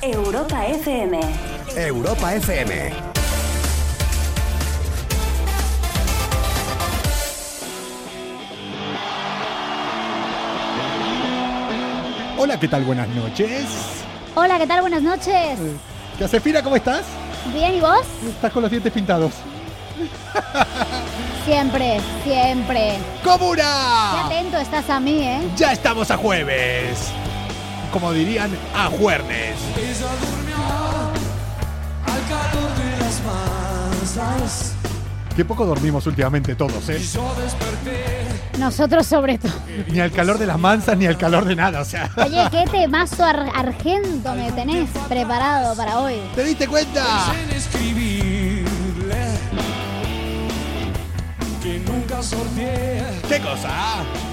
Europa FM. Europa FM. Hola, ¿qué tal? Buenas noches. Hola, ¿qué tal? Buenas noches. ¿Qué hace Fina? ¿Cómo estás? Bien, ¿y vos? Estás con los dientes pintados. Siempre, siempre. Qué ¡Comuna! atento estás a mí, ¿eh? Ya estamos a jueves. Como dirían, a juernes. Ella durmió al calor de las masas Qué poco dormimos últimamente todos, ¿eh? Nosotros sobre todo. Ni al calor de las mansas, ni al calor de nada, o sea. Oye, qué temazo ar- argento me tenés preparado para hoy. ¿Te diste cuenta? que nunca ¿Qué cosa?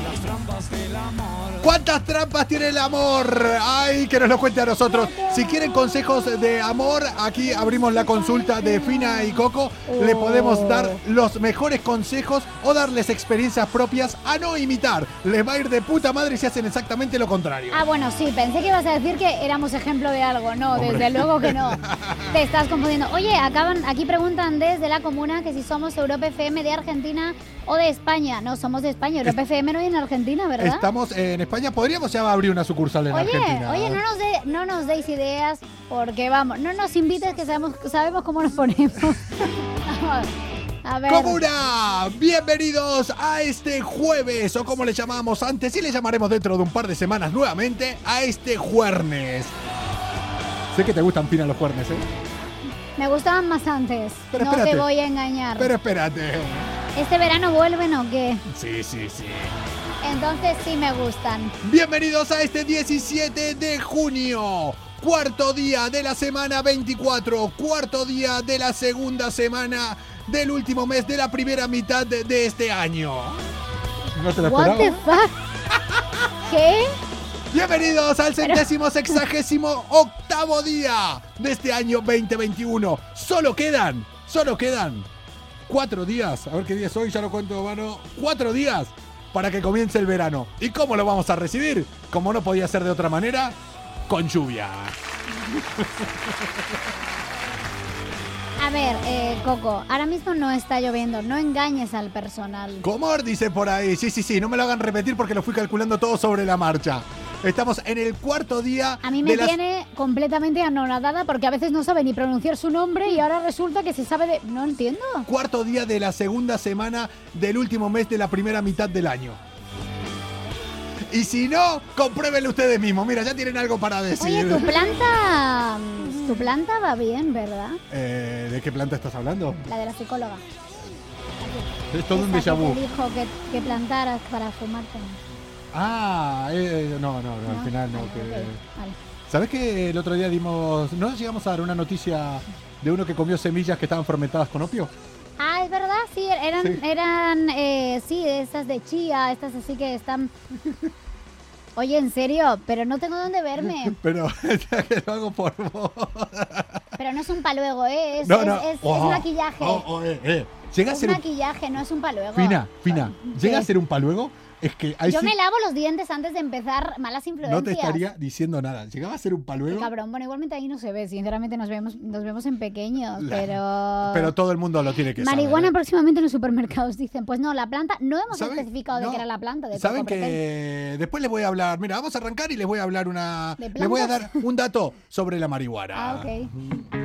las trampas del amor. ¿Cuántas trampas tiene el amor? Ay, que nos lo cuente a nosotros. Si quieren consejos de amor, aquí abrimos la consulta de Fina y Coco. Le podemos dar los mejores consejos o darles experiencias propias a no imitar. Les va a ir de puta madre si hacen exactamente lo contrario. Ah, bueno, sí, pensé que ibas a decir que éramos ejemplo de algo. No, Hombre. desde luego que no. Te estás confundiendo. Oye, acaban, aquí preguntan desde la comuna que si somos Europa FM de Argentina o de España. No, somos de España. Europa FM no hay en Argentina, ¿verdad? Estamos en España. Podríamos ya abrir una sucursal en Oye, Argentina. oye, no nos, de- no nos deis ideas porque vamos, no nos invites que sabemos, sabemos cómo nos ponemos. Vamos, a ver. Comuna, bienvenidos a este jueves, o como le llamábamos antes, y le llamaremos dentro de un par de semanas nuevamente, a este juernes. Sé que te gustan finas los juernes, ¿eh? Me gustaban más antes. Pero no espérate. te voy a engañar. Pero espérate. ¿Este verano vuelven o qué? Sí, sí, sí. Entonces sí me gustan. Bienvenidos a este 17 de junio. Cuarto día de la semana 24. Cuarto día de la segunda semana del último mes de la primera mitad de, de este año. ¿No te lo What the fuck? ¿Qué? Bienvenidos al centésimo sexagésimo octavo día de este año 2021. Solo quedan, solo quedan cuatro días. A ver qué día es hoy, ya lo cuento, mano. Cuatro días para que comience el verano. ¿Y cómo lo vamos a recibir? Como no podía ser de otra manera, con lluvia. A ver, eh, Coco, ahora mismo no está lloviendo. No engañes al personal. Comor dice por ahí. Sí, sí, sí, no me lo hagan repetir porque lo fui calculando todo sobre la marcha. Estamos en el cuarto día A mí me de las- tiene completamente anonadada porque a veces no sabe ni pronunciar su nombre y ahora resulta que se sabe de... No entiendo. cuarto día de la segunda semana del último mes de la primera mitad del año. Y si no, compruébenlo ustedes mismos. Mira, ya tienen algo para decir. Oye, tu planta... Tu planta va bien, ¿verdad? Eh, ¿De qué planta estás hablando? La de la psicóloga. Es todo un déjà que vu. te dijo que, que plantaras para fumarte. Ah, eh, no, no, no, al final no. Vale, que- ok, vale. ¿Sabes que el otro día dimos. ¿No llegamos a dar una noticia de uno que comió semillas que estaban fermentadas con opio? Ah, es verdad, sí, eran, Sí. eran, eh, sí, estas de chía, estas así que están... Oye, en serio, pero no tengo dónde verme. Pero que lo hago por vos. Pero no es un paluego, ¿eh? Es, No, es- no. es- es Oh, maquillaje. oh, oh, eh, eh. Llega a es ser un. maquillaje, no es un paluego. Fina, fina. Llega ¿Qué? a ser un paluego. Es que ahí Yo sí me lavo los dientes antes de empezar malas influencias. no te estaría diciendo nada. Llegaba a ser un Qué paluego. cabrón, bueno, igualmente ahí no se ve, sinceramente nos vemos, nos vemos en pequeños, La- pero... Pero todo el mundo lo tiene que saber. Marihuana ¿eh? próximamente en los supermercados dicen, pues no, la planta, no hemos ¿Saben? especificado de qué era la planta. De Saben que después les voy a hablar. Mira, vamos a arrancar y les voy a hablar una. ¿De Les voy a dar un dato sobre la marihuana. Ah, ok.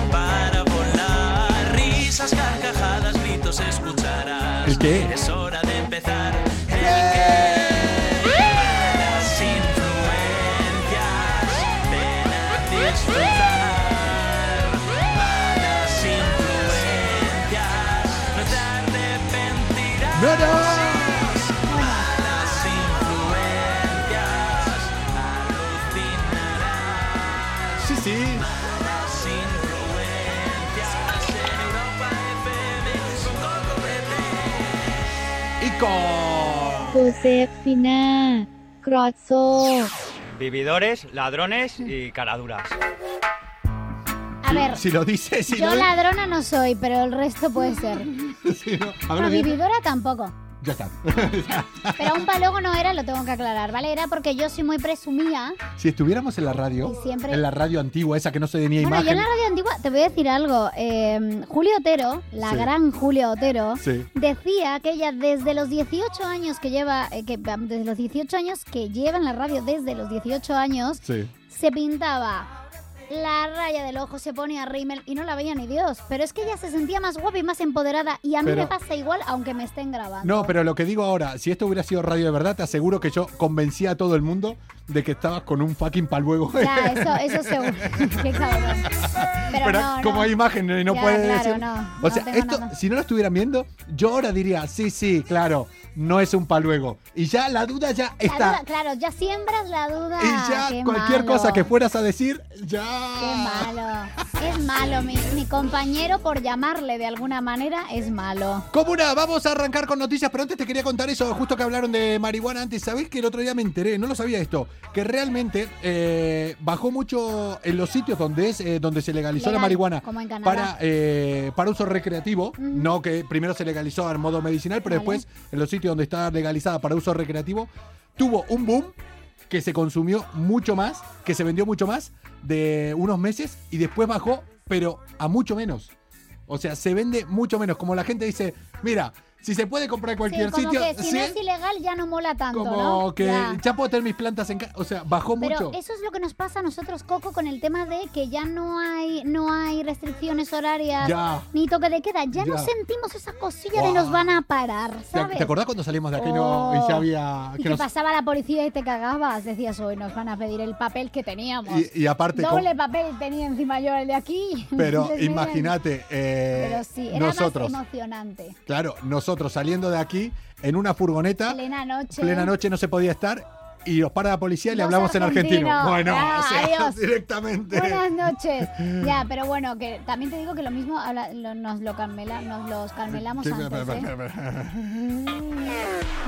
Risas, carcajadas, gritos escucharás. ¿El qué? Es hora de empezar. El Josefina Crozzo. Vividores, ladrones mm. y caraduras. A ver. Si lo dices, yo ladrona no soy, pero el resto puede ser. si no- vividora tampoco. Ya está. Pero un paluego no era, lo tengo que aclarar, ¿vale? Era porque yo soy muy presumida. si estuviéramos en la radio, Y siempre- en la radio antigua, esa que no se tenía Bueno, yo imagen. en la radio antigua, te voy a decir algo. eh, Julio Otero, la Sí. gran Julio Otero, Sí. decía que ella desde los 18 años que lleva, eh, que desde los 18 años que lleva en la radio, desde los 18 años, Sí. se pintaba la raya del ojo, se ponía rímel y no la veía ni Dios. Pero es que ella se sentía más guapa y más empoderada y a mí Pero- me pasa igual aunque me estén grabando. No, pero lo que digo ahora, si esto hubiera sido radio de verdad, te aseguro que yo convencía a todo el mundo de que estabas con un fucking paluego. Ya, eso, eso seguro. Qué cabrón. Pero, Pero no, como no. hay imagen y no Ya, puede claro, decir. no, o sea, esto, nada. si no lo estuvieran viendo, yo ahora diría, sí, sí, claro, no es un paluego. Y ya la duda ya La está. duda, claro, ya siembras la duda. y ya Qué cualquier malo. cosa que fueras a decir, ya. Qué malo. Es malo. Mi, mi compañero, por llamarle de alguna manera, es malo. Comuna, vamos a arrancar con noticias, pero antes te quería contar eso, justo que hablaron de marihuana antes. ¿Sabés que el otro día me enteré? No lo sabía esto. Que realmente eh, bajó mucho en los sitios donde es eh, donde se legalizó la marihuana como en Canadá. para, eh, para uso recreativo. No que primero se legalizó en modo medicinal, pero Vale. después en los sitios donde está legalizada para uso recreativo, tuvo un boom que se consumió mucho más, que se vendió mucho más de unos meses y después bajó, pero a mucho menos. O sea, se vende mucho menos. Como la gente dice, mira, si se puede comprar en cualquier sí, como sitio, que si sí, no es ilegal ya no mola tanto, como ¿no? que Ya. ya. puedo tener mis plantas en casa. O sea, bajó Pero mucho. eso es lo que nos pasa a nosotros, Coco, con el tema de que ya no hay, no hay restricciones horarias, Ya. ni toque de queda. Ya, no sentimos esa cosilla de Guau. nos van a parar, ¿Te, ¿sabes? te acordás cuando salimos de aquí no, y ya había... Y que que nos- pasaba la policía y te cagabas. Decías, hoy nos van a pedir el papel que teníamos. y, y aparte, con- Doble papel tenía encima yo el de aquí. pero imagínate, eh, Pero sí, era nosotros, más emocionante. claro, nosotros saliendo de aquí en una furgoneta, Plena noche. plena noche no se podía estar y nos para la policía y le hablamos en argentino. Bueno, Ah, o sea, adiós. directamente. Buenas noches. Ya, pero bueno, que también te digo que lo mismo habla- lo- nos lo carmela, nos los carmelamos Sí, antes, ¿eh?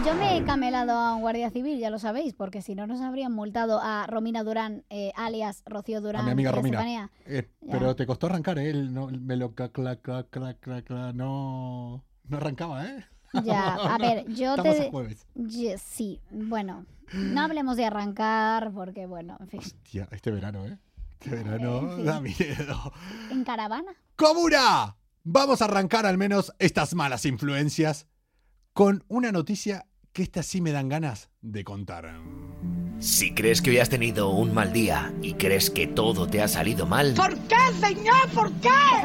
Yo me he camelado a un guardia civil, ya lo sabéis, porque si no nos habrían multado a Romina Durán, eh, alias Rocío Durán. A mi amiga Romina. Eh, pero te costó arrancar, ¿eh? Él no, me lo cla, cla, cla, cla, cla, no, no arrancaba, ¿eh? Ya, a ver, yo Estamos te... a jueves. Sí, bueno, no hablemos de arrancar, porque bueno, en fin, Tía, este verano, ¿eh? Este verano En fin. da miedo. en caravana. ¡Comuna! Vamos a arrancar al menos estas malas influencias con una noticia que esta sí me dan ganas de contar. Si crees que hoy has tenido un mal día y crees que todo te ha salido mal, Deja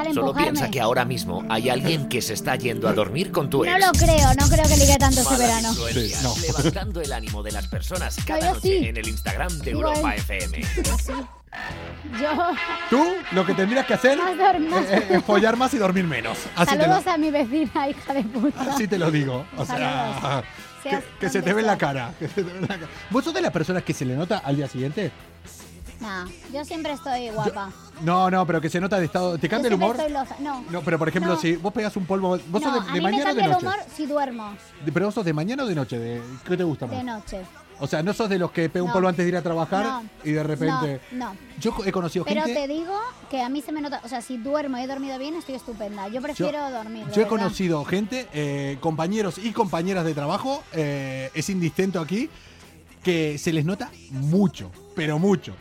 de solo empujarme. piensa que ahora mismo hay alguien que se está yendo a dormir con tu ex. No lo creo, no creo que ligue tanto este verano. Sí, no. levantando el ánimo de las personas cada yo noche sí. en el Instagram de Digo, Europa. FM. Yo, Tú lo que tendrías que hacer Más dormir. eh, eh, es follar más y dormir menos. Así saludos lo, a mi vecina, hija de puta. así te lo digo. O sea, Saludos. que, Seas que se te ve en la cara. que se te ve en la cara. ¿Vos sos de las personas que se le nota al día siguiente? No, yo siempre estoy guapa. No, no, pero que se nota de estado. ¿Te cambia el humor? estoy. No. No, pero por ejemplo, No. si vos pegas un polvo. ¿Vos no, sos de, a de mí me mañana o de cambia el noche? humor si duermo De- pero vos sos de mañana o de noche. De, ¿Qué te gusta más? de noche. O sea, no sos de los que pega un No. polvo antes de ir a trabajar No. y de repente. No, no. Yo he conocido Pero gente. te digo que a mí se me nota, o sea, si duermo y he dormido bien, estoy estupenda. Yo prefiero dormir. de Yo he verdad. conocido gente, eh, compañeros y compañeras de trabajo, eh, es indistinto aquí, que se les nota mucho, pero mucho.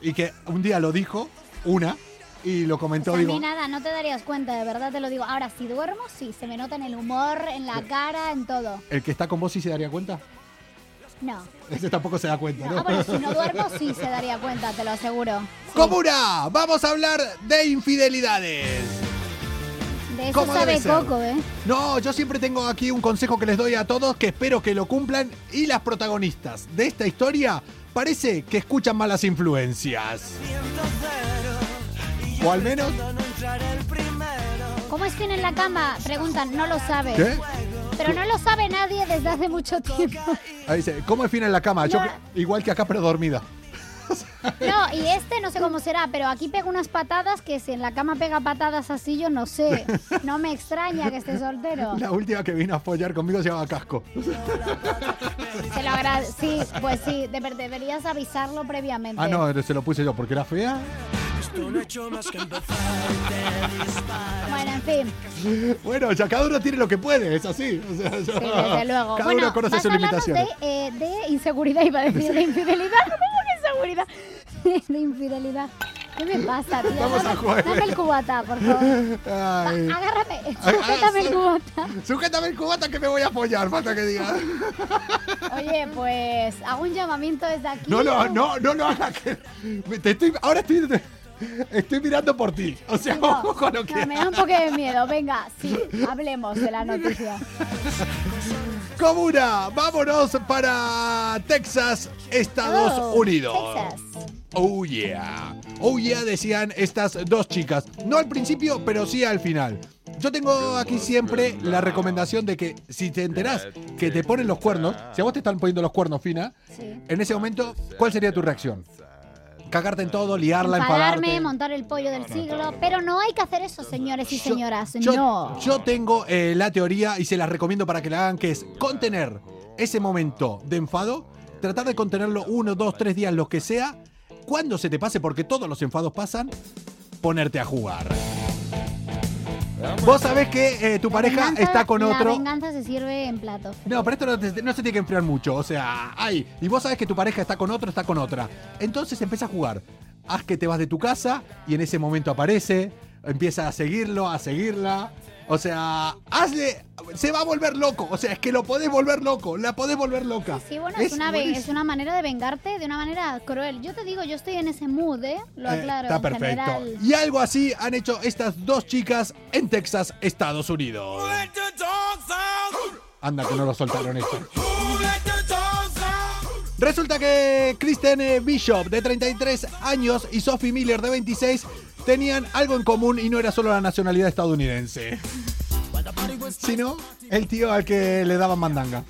Y que un día lo dijo una y lo O comentó, sea, a digo, mí nada, no te darías cuenta, de verdad te lo digo. Ahora, si duermo, sí, se me nota en el humor, en la cara, en todo. ¿el que está con vos sí se daría cuenta? No. Ese tampoco se da cuenta, no. ¿no? Ah, bueno, si no duermo, sí se daría cuenta, te lo aseguro. Sí. ¡Comuna! Vamos a hablar de infidelidades. De eso ¿Cómo sabe? Coco, ¿eh? No, yo siempre tengo aquí un consejo que les doy a todos que espero que lo cumplan y las protagonistas de esta historia parece que escuchan malas influencias. O al menos, ¿Cómo es que en la cama? Preguntan, no lo sabe. ¿qué? Pero no lo sabe nadie desde hace mucho tiempo. Ahí dice, ¿cómo es fina en la cama? No. igual que acá, pero dormida. No, y este no sé cómo será, pero aquí pega unas patadas que si en la cama pega patadas así, yo no sé. No me extraña que esté soltero. La última que vino a follar conmigo se llama Casco. Se lo agra- Sí, pues sí, de- deberías avisarlo previamente. Ah, no, se lo puse yo porque era fea. Bueno, en fin, Bueno, ya cada uno tiene lo que puede, es así. O sea, sí, desde luego. Cada bueno, uno conoce sus de, limitaciones. eh, de inseguridad, iba a decir, de infidelidad. ¿Cómo que inseguridad? De infidelidad. ¿Qué me pasa, tío? Vamos dame, a jugar. dame el cubata, por favor. Ay. Agárrame, sujétame el cubata. Sujétame el cubata que me voy a follar, falta que diga. Oye, pues hago un llamamiento desde aquí. No, no, no, no lo hagas. que- Te estoy, ahora estoy, estoy mirando por ti. O sea, No, ojo con lo no, que. me da un poco de miedo. Venga, sí, hablemos de la noticia. Comuna, vámonos para Texas, Estados Oh, Unidos. Texas. Oh yeah. Oh yeah, decían estas dos chicas. No al principio, pero sí al final. Yo tengo aquí siempre la recomendación de que si te enterás que te ponen los cuernos, si a vos te están poniendo los cuernos, Fina, Sí. en ese momento, ¿cuál sería tu reacción? Cagarte en todo, liarla, Enfadarme, enfadarte. montar el pollo del siglo. Pero no hay que hacer eso, señores y señoras. Yo, no. yo tengo eh, la teoría y se las recomiendo para que la hagan, que es contener ese momento de enfado, tratar de contenerlo uno, dos, tres días, lo que sea. Cuando se te pase, porque todos los enfados pasan, ponerte a jugar. Vos sabés que eh, tu La pareja venganza- está con La otro. venganza se sirve en platos. No, pero esto no, te- no se tiene que enfriar mucho. O sea, ay, y vos sabés que tu pareja está con otro, está con otra. Entonces empieza a jugar. Haz que te vas de tu casa y en ese momento aparece, empieza a seguirlo, a seguirla. O sea, hazle. Se va a volver loco. O sea, es que lo podés volver loco. La podés volver loca. Sí, bueno, es, una, buenísimo. es una manera de vengarte de una manera cruel. Yo te digo, yo estoy en ese mood, ¿eh? Lo Eh, aclaro. está perfecto. general. Y algo así han hecho estas dos chicas en Texas, Estados Unidos. Anda, que no lo soltaron esto. Resulta que Kristen eh, Bishop, de 33 años, y Sophie Miller, de 26, tenían algo en común y no era solo la nacionalidad estadounidense. Sino el tío al que le daban mandanga.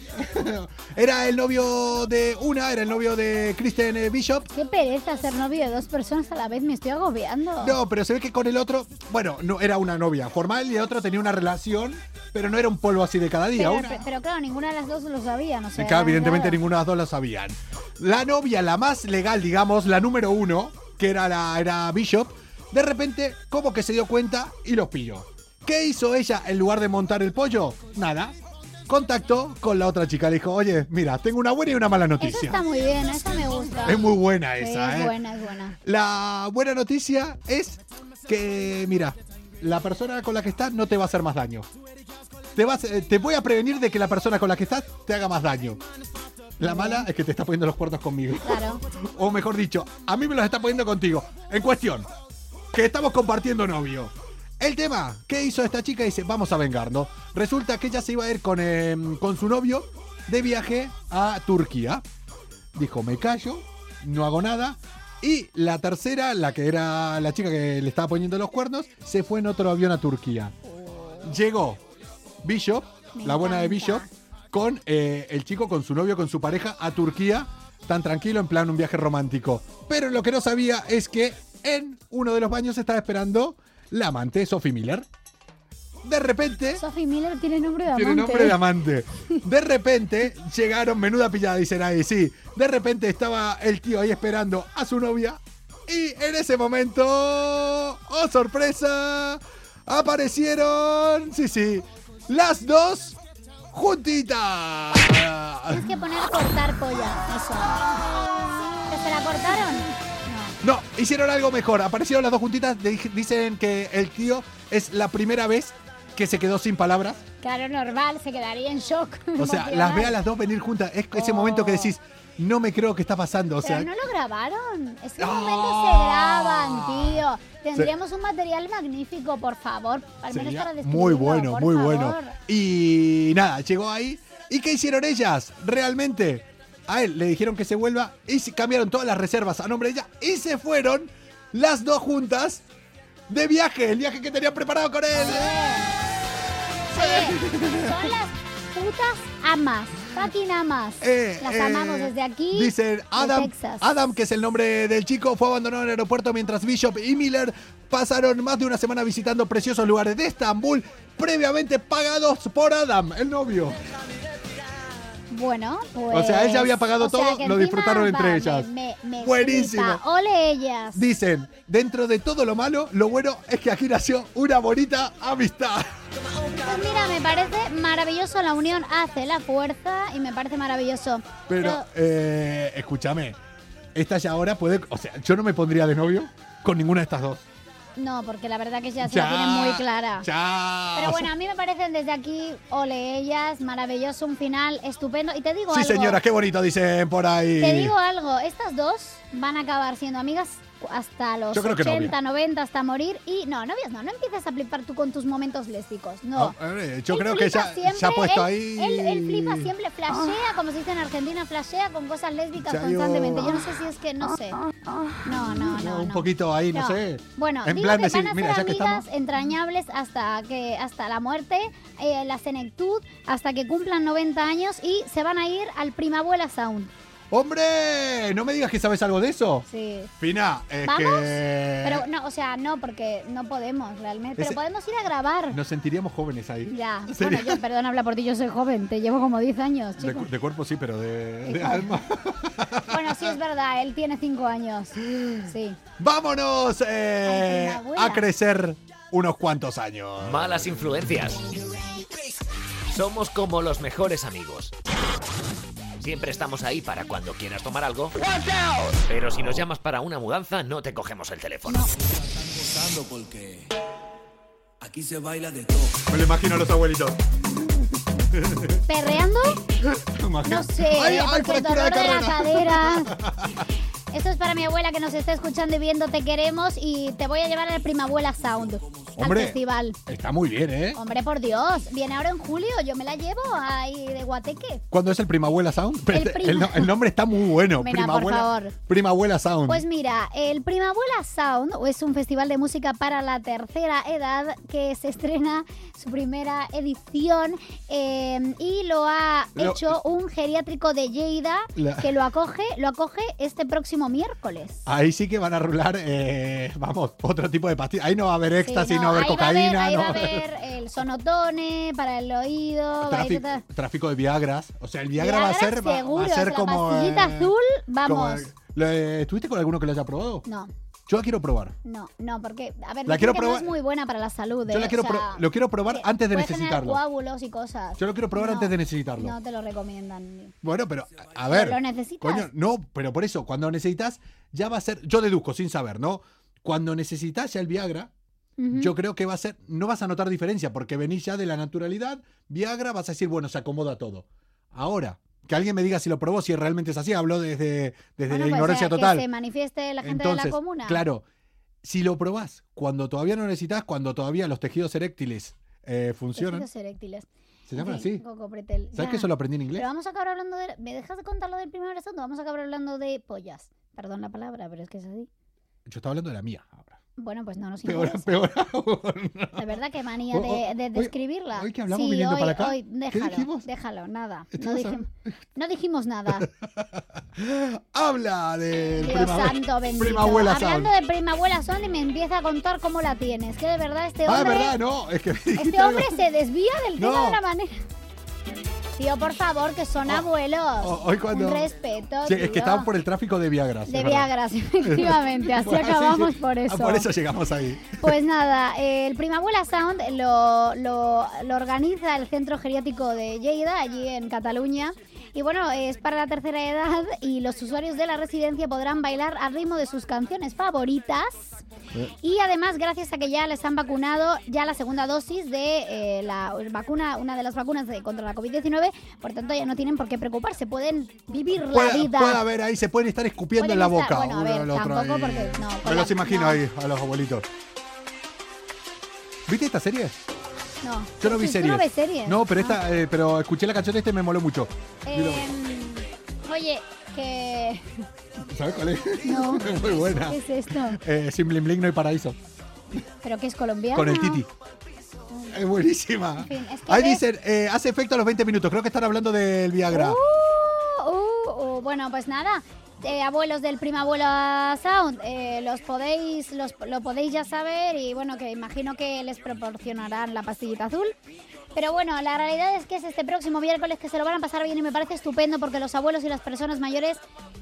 era el novio de una, era el novio de Kristen eh, Bishop. Qué pereza ser novio de dos personas a la vez, me estoy agobiando. No, pero se ve que con el otro, bueno, no era una novia formal y el otro tenía una relación, pero no era un polvo así de cada día. pero, una- pe- pero claro, ninguna de las dos lo sabía, no sé. Acá, evidentemente ninguna de las dos lo sabían. La novia, la más legal, digamos, la número uno, que era, la, era Bishop, de repente como que se dio cuenta y los pilló. ¿Qué hizo ella en lugar de montar el pollo? Nada. Contactó con la otra chica. Le dijo, oye, mira, tengo una buena y una mala Esa noticia. está muy bien, esa me gusta. Es muy buena Sí, esa, es ¿eh? buena, es buena. La buena noticia es que, mira, la persona con la que estás no te va a hacer más daño. Te, vas, eh, te voy a prevenir de que la persona con la que estás te haga más daño. La mala es que te está poniendo los cuernos conmigo. Claro. O mejor dicho, a mí me los está poniendo contigo. En cuestión, que estamos compartiendo novio. El tema, ¿qué hizo esta chica? Dice, vamos a vengarnos. Resulta que ella se iba a ir con, eh, con su novio de viaje a Turquía. Dijo, me callo, no hago nada. Y la tercera, la que era la chica que le estaba poniendo los cuernos, se fue en otro avión a Turquía. Llegó Bishop, Me la buena de. Bishop, con eh, el chico, con su novio, con su pareja a Turquía, tan tranquilo, en plan un viaje romántico. Pero lo que no sabía es que en uno de los baños estaba esperando la amante, Sophie Miller. De repente, Sophie Miller tiene nombre de amante. tiene nombre de amante. De repente llegaron, menuda pillada, dicen ahí, sí. De repente estaba el tío ahí esperando a su novia. Y en ese momento, oh sorpresa, aparecieron, sí, sí, las dos juntitas. Tienes que poner cortar polla, eso. ¿Que se la cortaron? No, hicieron algo mejor. Aparecieron las dos juntitas. di- Dicen que el tío es la primera vez que se quedó sin palabras. Claro, normal, se quedaría en shock. O sea, las ve a las dos venir juntas. Es ese momento que decís, no me creo que está pasando. O sea, Pero no lo grabaron. Esos Ah. momentos se graban, tío. Tendríamos un material magnífico, por favor. Al menos sería para muy bueno, por muy favor. bueno. Y nada, llegó ahí. ¿Y qué hicieron ellas? Realmente, a él le dijeron que se vuelva y se cambiaron todas las reservas a nombre de ella y se fueron las dos juntas de viaje, el viaje que tenían preparado con él. Son las, putas amas. Fucking amas. Eh, Las eh, amamos desde aquí. Dicen de Adam, Texas. Adam, que es el nombre del chico, fue abandonado en el aeropuerto mientras Bishop y Miller pasaron más de una semana visitando preciosos lugares de Estambul, previamente pagados por Adam, el novio. Bueno, pues. O sea, ella había pagado o sea, todo, lo disfrutaron entre ellas. Me, me, me Buenísimo. flipa. Ole ellas. Dicen, dentro de todo lo malo, lo bueno es que aquí nació una bonita amistad. Pues mira, me parece maravilloso. La unión hace la fuerza y me parece maravilloso. Pero, eh, escúchame, esta ya ahora puede. O sea, yo no me pondría de novio con ninguna de estas dos. No, porque la verdad que ya se Ya, la tienen muy clara. Ya. Pero bueno, a mí me parecen desde aquí, ole ellas, maravilloso, un final estupendo. Y te digo Sí, algo. señora, qué bonito dicen por ahí. Te digo algo, estas dos van a acabar siendo amigas hasta los Yo creo que 80, 90, hasta morir. Y no, novios no, no empieces a flipar tú con tus momentos lésbicos. No. Ah, yo Él creo que ya, siempre, se ha puesto él- ahí. Él, él flipa siempre, flashea, como se dice en Argentina, flashea con cosas lésbicas yo- constantemente. Yo no sé si es que, no sé. No, no, no. un no. poquito ahí, no, No. sé. Bueno, en digo plan que decir, van a mira, ser amigas estamos. entrañables hasta que hasta la muerte, eh, la senectud, hasta que cumplan 90 años y se van a ir al Primabuela Sound. ¡Hombre! ¿No me digas que sabes algo de eso? Sí. Fina, es ¿Vamos? que. Pero no, o sea, no, porque no podemos realmente. Pero Ese- podemos ir a grabar. Nos sentiríamos jóvenes ahí. Ya. Sería- Bueno, yo, perdón, habla por ti, yo soy joven. Te llevo como 10 años, De, chico. cu- de cuerpo sí, pero de, alma. Bueno, sí es verdad, él tiene 5 años. Sí. ¡Vámonos eh, Ay, mi abuela. a crecer unos cuantos años! Malas influencias. Somos como los mejores amigos. Siempre estamos ahí para cuando quieras tomar algo. Pero si nos llamas para una mudanza, no te cogemos el teléfono. gozando porque aquí se baila de todo. Me lo imagino a los abuelitos. ¿Perreando? No sé, ¡Ay, ay, porque dolor de la cadera. Esto es para mi abuela que nos está escuchando y viendo Te Queremos y te voy a llevar al Primabuela Sound, Hombre. al festival. Está muy bien, ¿eh? Hombre, por Dios, viene ahora en julio, yo me la llevo ahí de Guateque. ¿Cuándo es el Primabuela Sound? El prima- el, no- el nombre está muy bueno. Mira, por Primabuela, favor. Primabuela Sound. Pues mira, el Primabuela Sound es un festival de música para la tercera edad que se estrena su primera edición eh, y lo ha Lo- hecho un geriátrico de Lleida La- que lo acoge, lo acoge este próximo miércoles. Ahí sí que van a rular, eh, vamos, otro tipo de pastillas. Ahí no va a haber Sí, éxtasis, no, va a haber ahí cocaína. Va a haber, ahí no va a haber el sonotone para el oído. va a haber Tráfico, de Viagras. O sea, el Viagra, va a ser, seguro, va a ser o sea, como. pastillita eh, azul, como vamos. el- ¿Lo- eh, ¿Estuviste con alguno que lo haya probado? No, Yo la quiero probar. no, no, porque, a ver, La quiero que no probar- es muy buena para la salud. Yo ¿eh? la quiero O sea, pro- lo quiero probar antes de puede generar necesitarlo. coágulos y cosas. Yo lo quiero probar No, antes de necesitarlo. No te lo recomiendan. Bueno, pero a a ver. ¿Lo necesitas? Coño, no, pero por eso, cuando necesitas, ya va a ser. Yo deduzco sin saber, ¿no? Cuando necesitas ya el Viagra, Ujú. yo creo que va a ser. No vas a notar diferencia, porque venís ya de la naturalidad. Viagra, vas a decir, bueno, se acomoda todo. Ahora, que alguien me diga si lo probó, si realmente es así, hablo desde, desde Bueno, la pues, ignorancia total. Que se manifieste la gente Entonces, de la comuna. claro, si lo probás cuando todavía no necesitas, cuando todavía los tejidos eréctiles eh, funcionan, Tejidos eréctiles. se llaman así. Coco Pretel. ¿Sabes que eso lo aprendí en inglés? Pero vamos a acabar hablando de... ¿Me dejas de contar lo del primer asunto? Vamos a acabar hablando de pollas. Perdón la palabra, pero es que es así. Yo estaba hablando de la mía ahora. Bueno, pues no nos Peor, interesa. peor aún. De verdad que manía Oh, de, oh, de hoy- describirla. hoy que hablamos sí, viniendo hoy, para acá, hoy, ¿qué déjalo, dijimos? déjalo, nada. No, dijim- no dijimos nada. Habla Dios prima, santo bendito. Hablando Sound. de prima abuela Sound y me empieza a contar cómo la tienes. Que de verdad este Ah, hombre... verdad, no. Es que Este hombre se desvía del tema No. de una manera. Tío, por favor, que son abuelos. oh, hoy cuando- Un respeto. Sí, es que tío. estaban por el tráfico de Viagra. De Viagras, efectivamente. Así acabamos por Ah, eso. por eso llegamos ahí. Pues nada, eh, el Primabuela Sound lo, lo, lo organiza el Centro Geriátrico de Lleida, allí en Cataluña. Y bueno, es para la tercera edad y los usuarios de la residencia podrán bailar al ritmo de sus canciones favoritas. Y además, gracias a que ya les han vacunado ya la segunda dosis de eh, la vacuna, una de las vacunas de, contra la COVID-19, por tanto ya no tienen por qué preocuparse, pueden vivir la vida. puede haber ahí, se pueden estar escupiendo Pueden en la estar- boca. bueno, a uno ver, otro tampoco porque- no, Me la- los imagino no. ahí, a los abuelitos. ¿Viste esta serie? No, Yo no vi ¿Tú series. no ves series? No, pero Ah. esta, eh, pero escuché la canción de este y me moló mucho. Em, oye, que... ¿Sabes cuál es? No. Muy buena. ¿Qué es esto? Eh, sin bling bling no hay paraíso. ¿Pero que es colombiano? Con el Titi. Es buenísima. En fin, es que Ahí ves- dicen, eh, hace efecto a los 20 minutos. Creo que están hablando del Viagra. Uh, uh, uh, bueno, pues nada. Eh, abuelos del Primabuela Sound, eh, los podéis, los, lo podéis ya saber y bueno, que imagino que les proporcionarán la pastillita azul. Pero bueno, la realidad es que es este próximo miércoles que se lo van a pasar bien y me parece estupendo porque los abuelos y las personas mayores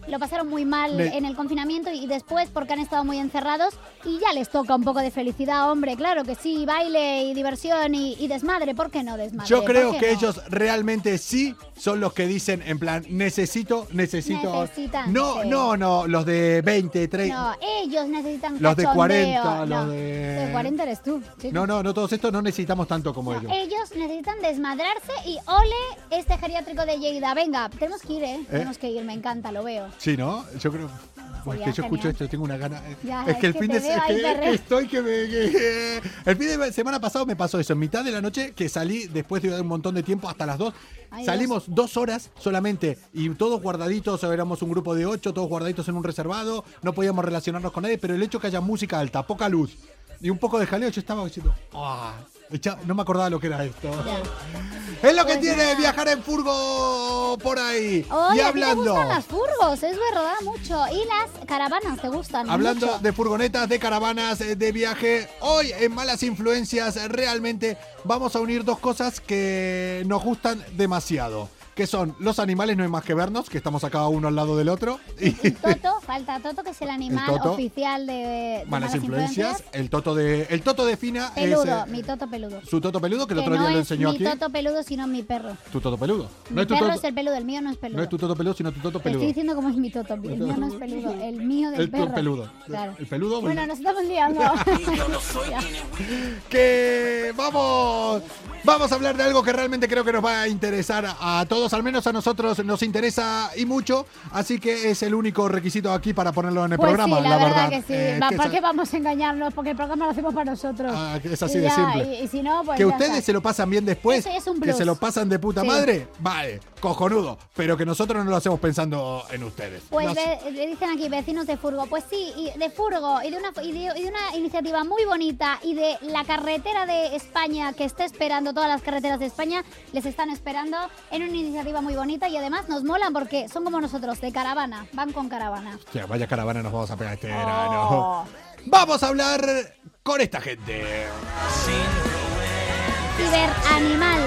lo pasaron muy mal Me- en el confinamiento y después porque han estado muy encerrados y ya les toca un poco de felicidad, hombre, claro que sí, baile y diversión y, y desmadre, ¿por qué no desmadre? Yo ¿Por creo que no? ellos realmente sí son los que dicen en plan, necesito, necesito. Necesitan, no, sí. no, no, los de 20, 30. No, ellos necesitan Los de cachondeo. 40, no, los de- de 40 eres tú. chico. No, no, no, todos estos no necesitamos tanto como No, ellos. ellos necesitan desmadrarse y ole este geriátrico de Lleida. Venga, tenemos que ir, ¿eh? Tenemos que ir, me encanta, lo veo. Sí, ¿no? Yo creo. Pues que yo escucho esto, tengo una gana. eh. Ya, es que el que fin de que- estoy que me. que- el fin de semana pasado me pasó eso. En mitad de la noche, que salí después de un montón de tiempo, hasta las 2. Ay, Salimos dos horas solamente y todos guardaditos, éramos un grupo de ocho, todos guardaditos en un reservado, no podíamos relacionarnos con nadie, pero el hecho que haya música alta, poca luz y un poco de jaleo, yo estaba diciendo, "Ah", no me acordaba lo que era esto. Es lo que Pues tiene viajar en furgo por ahí. Oye, y te hablando. gustan las furgos, es verdad, mucho. Y las caravanas te gustan Hablando mucho. de furgonetas, de caravanas, eh, de viaje, hoy en Malas Influencias realmente vamos a unir dos cosas que nos gustan demasiado. Que son los animales, no hay más que vernos, que estamos acá uno al lado del otro. Y Toto, falta Toto, que es el animal Toto. oficial de, de Malas Influencias. El toto de, el toto de Fina Peludo, es eh, mi Toto peludo. su toto peludo, que el Que otro no día lo es enseñó mi aquí. Toto peludo, sino mi perro. Tu toto peludo. Mi No es, tu perro toto, es el peludo, el mío no es peludo. no es tu toto peludo, sino tu toto Te peludo. estoy diciendo cómo es mi toto. El mío no es peludo, el mío del El perro. peludo. Claro. El peludo. Bueno, nos estamos liando. Que vamos vamos a hablar de algo que realmente creo que nos va a interesar a, a todos, al menos a nosotros nos interesa y mucho, así que es el único requisito aquí para ponerlo en el Pues programa, sí, la, la, verdad, que sí. Eh, Va, que ¿Para es- qué vamos a engañarnos? Porque el programa lo hacemos para nosotros. Ah, es así Y de ya, simple. Y, y si no, pues que ustedes está. se lo pasan bien después, Eso es un que se lo pasan de puta Sí. madre, vale, cojonudo, pero que nosotros no lo hacemos pensando en ustedes. Pues ve- dicen aquí vecinos de Furgo. Pues sí, y de Furgo y de, una, y, de, y de una iniciativa muy bonita y de la carretera de España que está esperando, todas las carreteras de España les están esperando en una iniciativa muy bonita y además nos molan porque son como nosotros, de caravana, van con caravana. Hostia, vaya caravana nos vamos a pegar este Oh. verano. Vamos a hablar con esta gente. Ciberanimal.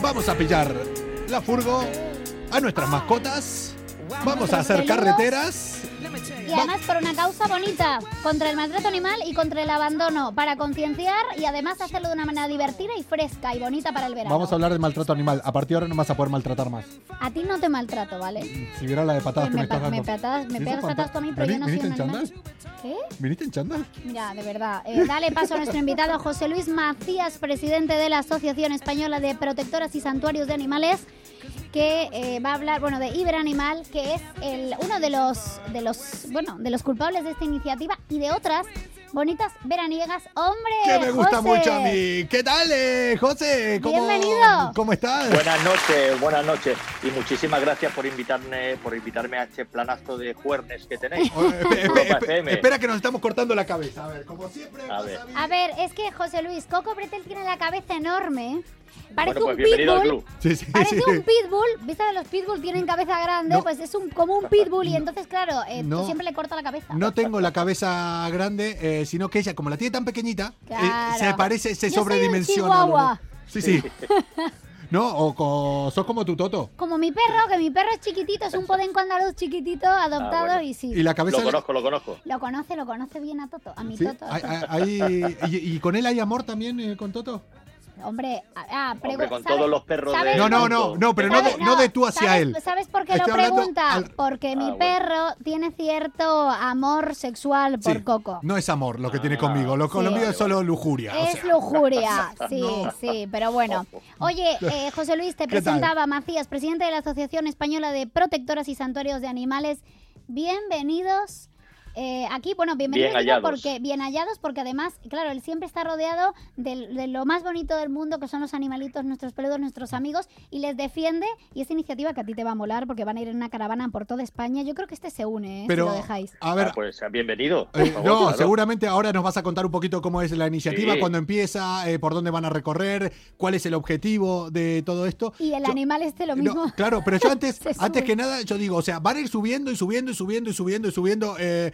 Vamos a pillar la furgo a nuestras mascotas. Vamos a hacer peludos. carreteras. Y además por una causa bonita, contra el maltrato animal y contra el abandono, para concienciar y además hacerlo de una manera divertida y fresca y bonita para el verano. Vamos a hablar de maltrato animal. A partir de ahora no vas a poder maltratar más. A ti no te maltrato, ¿vale? Si vieras la de patadas que me, me, estás pa- dando. me patas- me ¿Y eso pegas patadas tú a mí, pero yo no soy ¿Viniste un en animal. ¿Qué? ¿Viniste en chándal? Mira, de verdad. Eh, dale paso a nuestro invitado José Luis Macías, presidente de la Asociación Española de Protectoras y Santuarios de Animales, que eh, va a hablar, bueno, de Iberanimal, que es el, uno de los, de los, bueno, de los culpables de esta iniciativa y de otras bonitas veraniegas. ¡Hombre! Que me gusta José! mucho a mí. ¿Qué tal, eh, José? ¿Cómo, Bienvenido. ¿Cómo estás? Buenas noches, buenas noches y muchísimas gracias por invitarme, por invitarme a este planazo de juernes que tenéis. Espe- espe- Europa espe- FM. espera que nos estamos cortando la cabeza. A ver, como siempre. A ver. A ver, es que José Luis, Coco Bretel tiene la cabeza enorme. Parece Bueno, pues un pitbull. Sí, sí, Parece sí. un pitbull, ¿viste que los pitbull tienen cabeza grande? No. Pues es un como un pitbull y entonces claro, eh, No. tú siempre le cortas la cabeza. No tengo la cabeza grande, eh, sino que ella, como la tiene tan pequeñita, eh, Claro. se parece, se Yo soy un sobredimensiona. Sí, sí. no, o co- sos como tu toto. Como mi perro, que mi perro es chiquitito, es un podenco andaluz chiquitito, adoptado bueno. y sí. Y la cabeza. Lo conozco, lo conozco. Lo conoce, lo conoce bien a Toto, a mi Sí, Toto. a Toto. hay- hay- y, y con él hay amor también eh, con Toto? Hombre, ah, Hombre, con ¿sabes- todos los perros del No, no, no, no, pero no de, de tú hacia ¿sabes- él. ¿Sabes por qué lo Estoy pregunta? al- Porque mi Ah, bueno. perro tiene cierto amor sexual por Sí, Coco. No es amor lo que tiene Ah, conmigo, lo, con lo sí. mío es solo lujuria. o Es sea. lujuria, sí, No. sí, pero bueno. Oye, eh, José Luis, te presentaba Macías, presidente de la Asociación Española de Protectoras y Santuarios de Animales. Bienvenidos Eh, aquí, bueno, bienvenido Bien porque bien hallados, porque además, claro, él siempre está rodeado de, lo más bonito del mundo, que son los animalitos, nuestros peludos, nuestros amigos, y les defiende. Y esta iniciativa que a ti te va a molar, porque van a ir en una caravana por toda España. Yo creo que este se une, ¿eh? Pero, si lo dejáis. a ver, Ah, pues bienvenido. por Eh, favor, no, claro. seguramente ahora nos vas a contar un poquito cómo es la iniciativa, Sí. cuándo empieza, eh, por dónde van a recorrer, cuál es el objetivo de todo esto. Y el Yo- animal este lo No, mismo. claro, pero yo antes, antes que nada, yo digo, o sea, van a ir subiendo y subiendo y subiendo y subiendo y subiendo. Eh,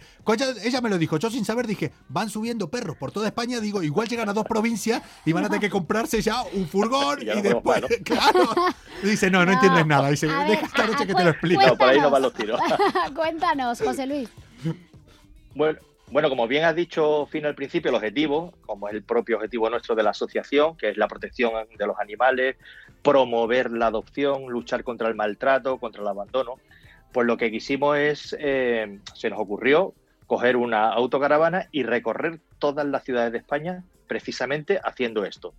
ella, me lo dijo, yo sin saber dije, van subiendo perros por toda España, digo, igual llegan a dos provincias y van a tener que comprarse ya un furgón Y no después, claro. Dice, no, no, No, entiendes nada. Dice, ver, deja esta noche a- que te lo explico. No, por ahí no van los tiros. Cuéntanos, José Luis. Bueno, bueno, como bien has dicho, Fino, al principio, el objetivo, como es el propio objetivo nuestro de la asociación, que es la protección de los animales, promover la adopción, luchar contra el maltrato, contra el abandono, pues lo que quisimos es, eh, se nos ocurrió coger una autocaravana y recorrer todas las ciudades de España precisamente haciendo esto.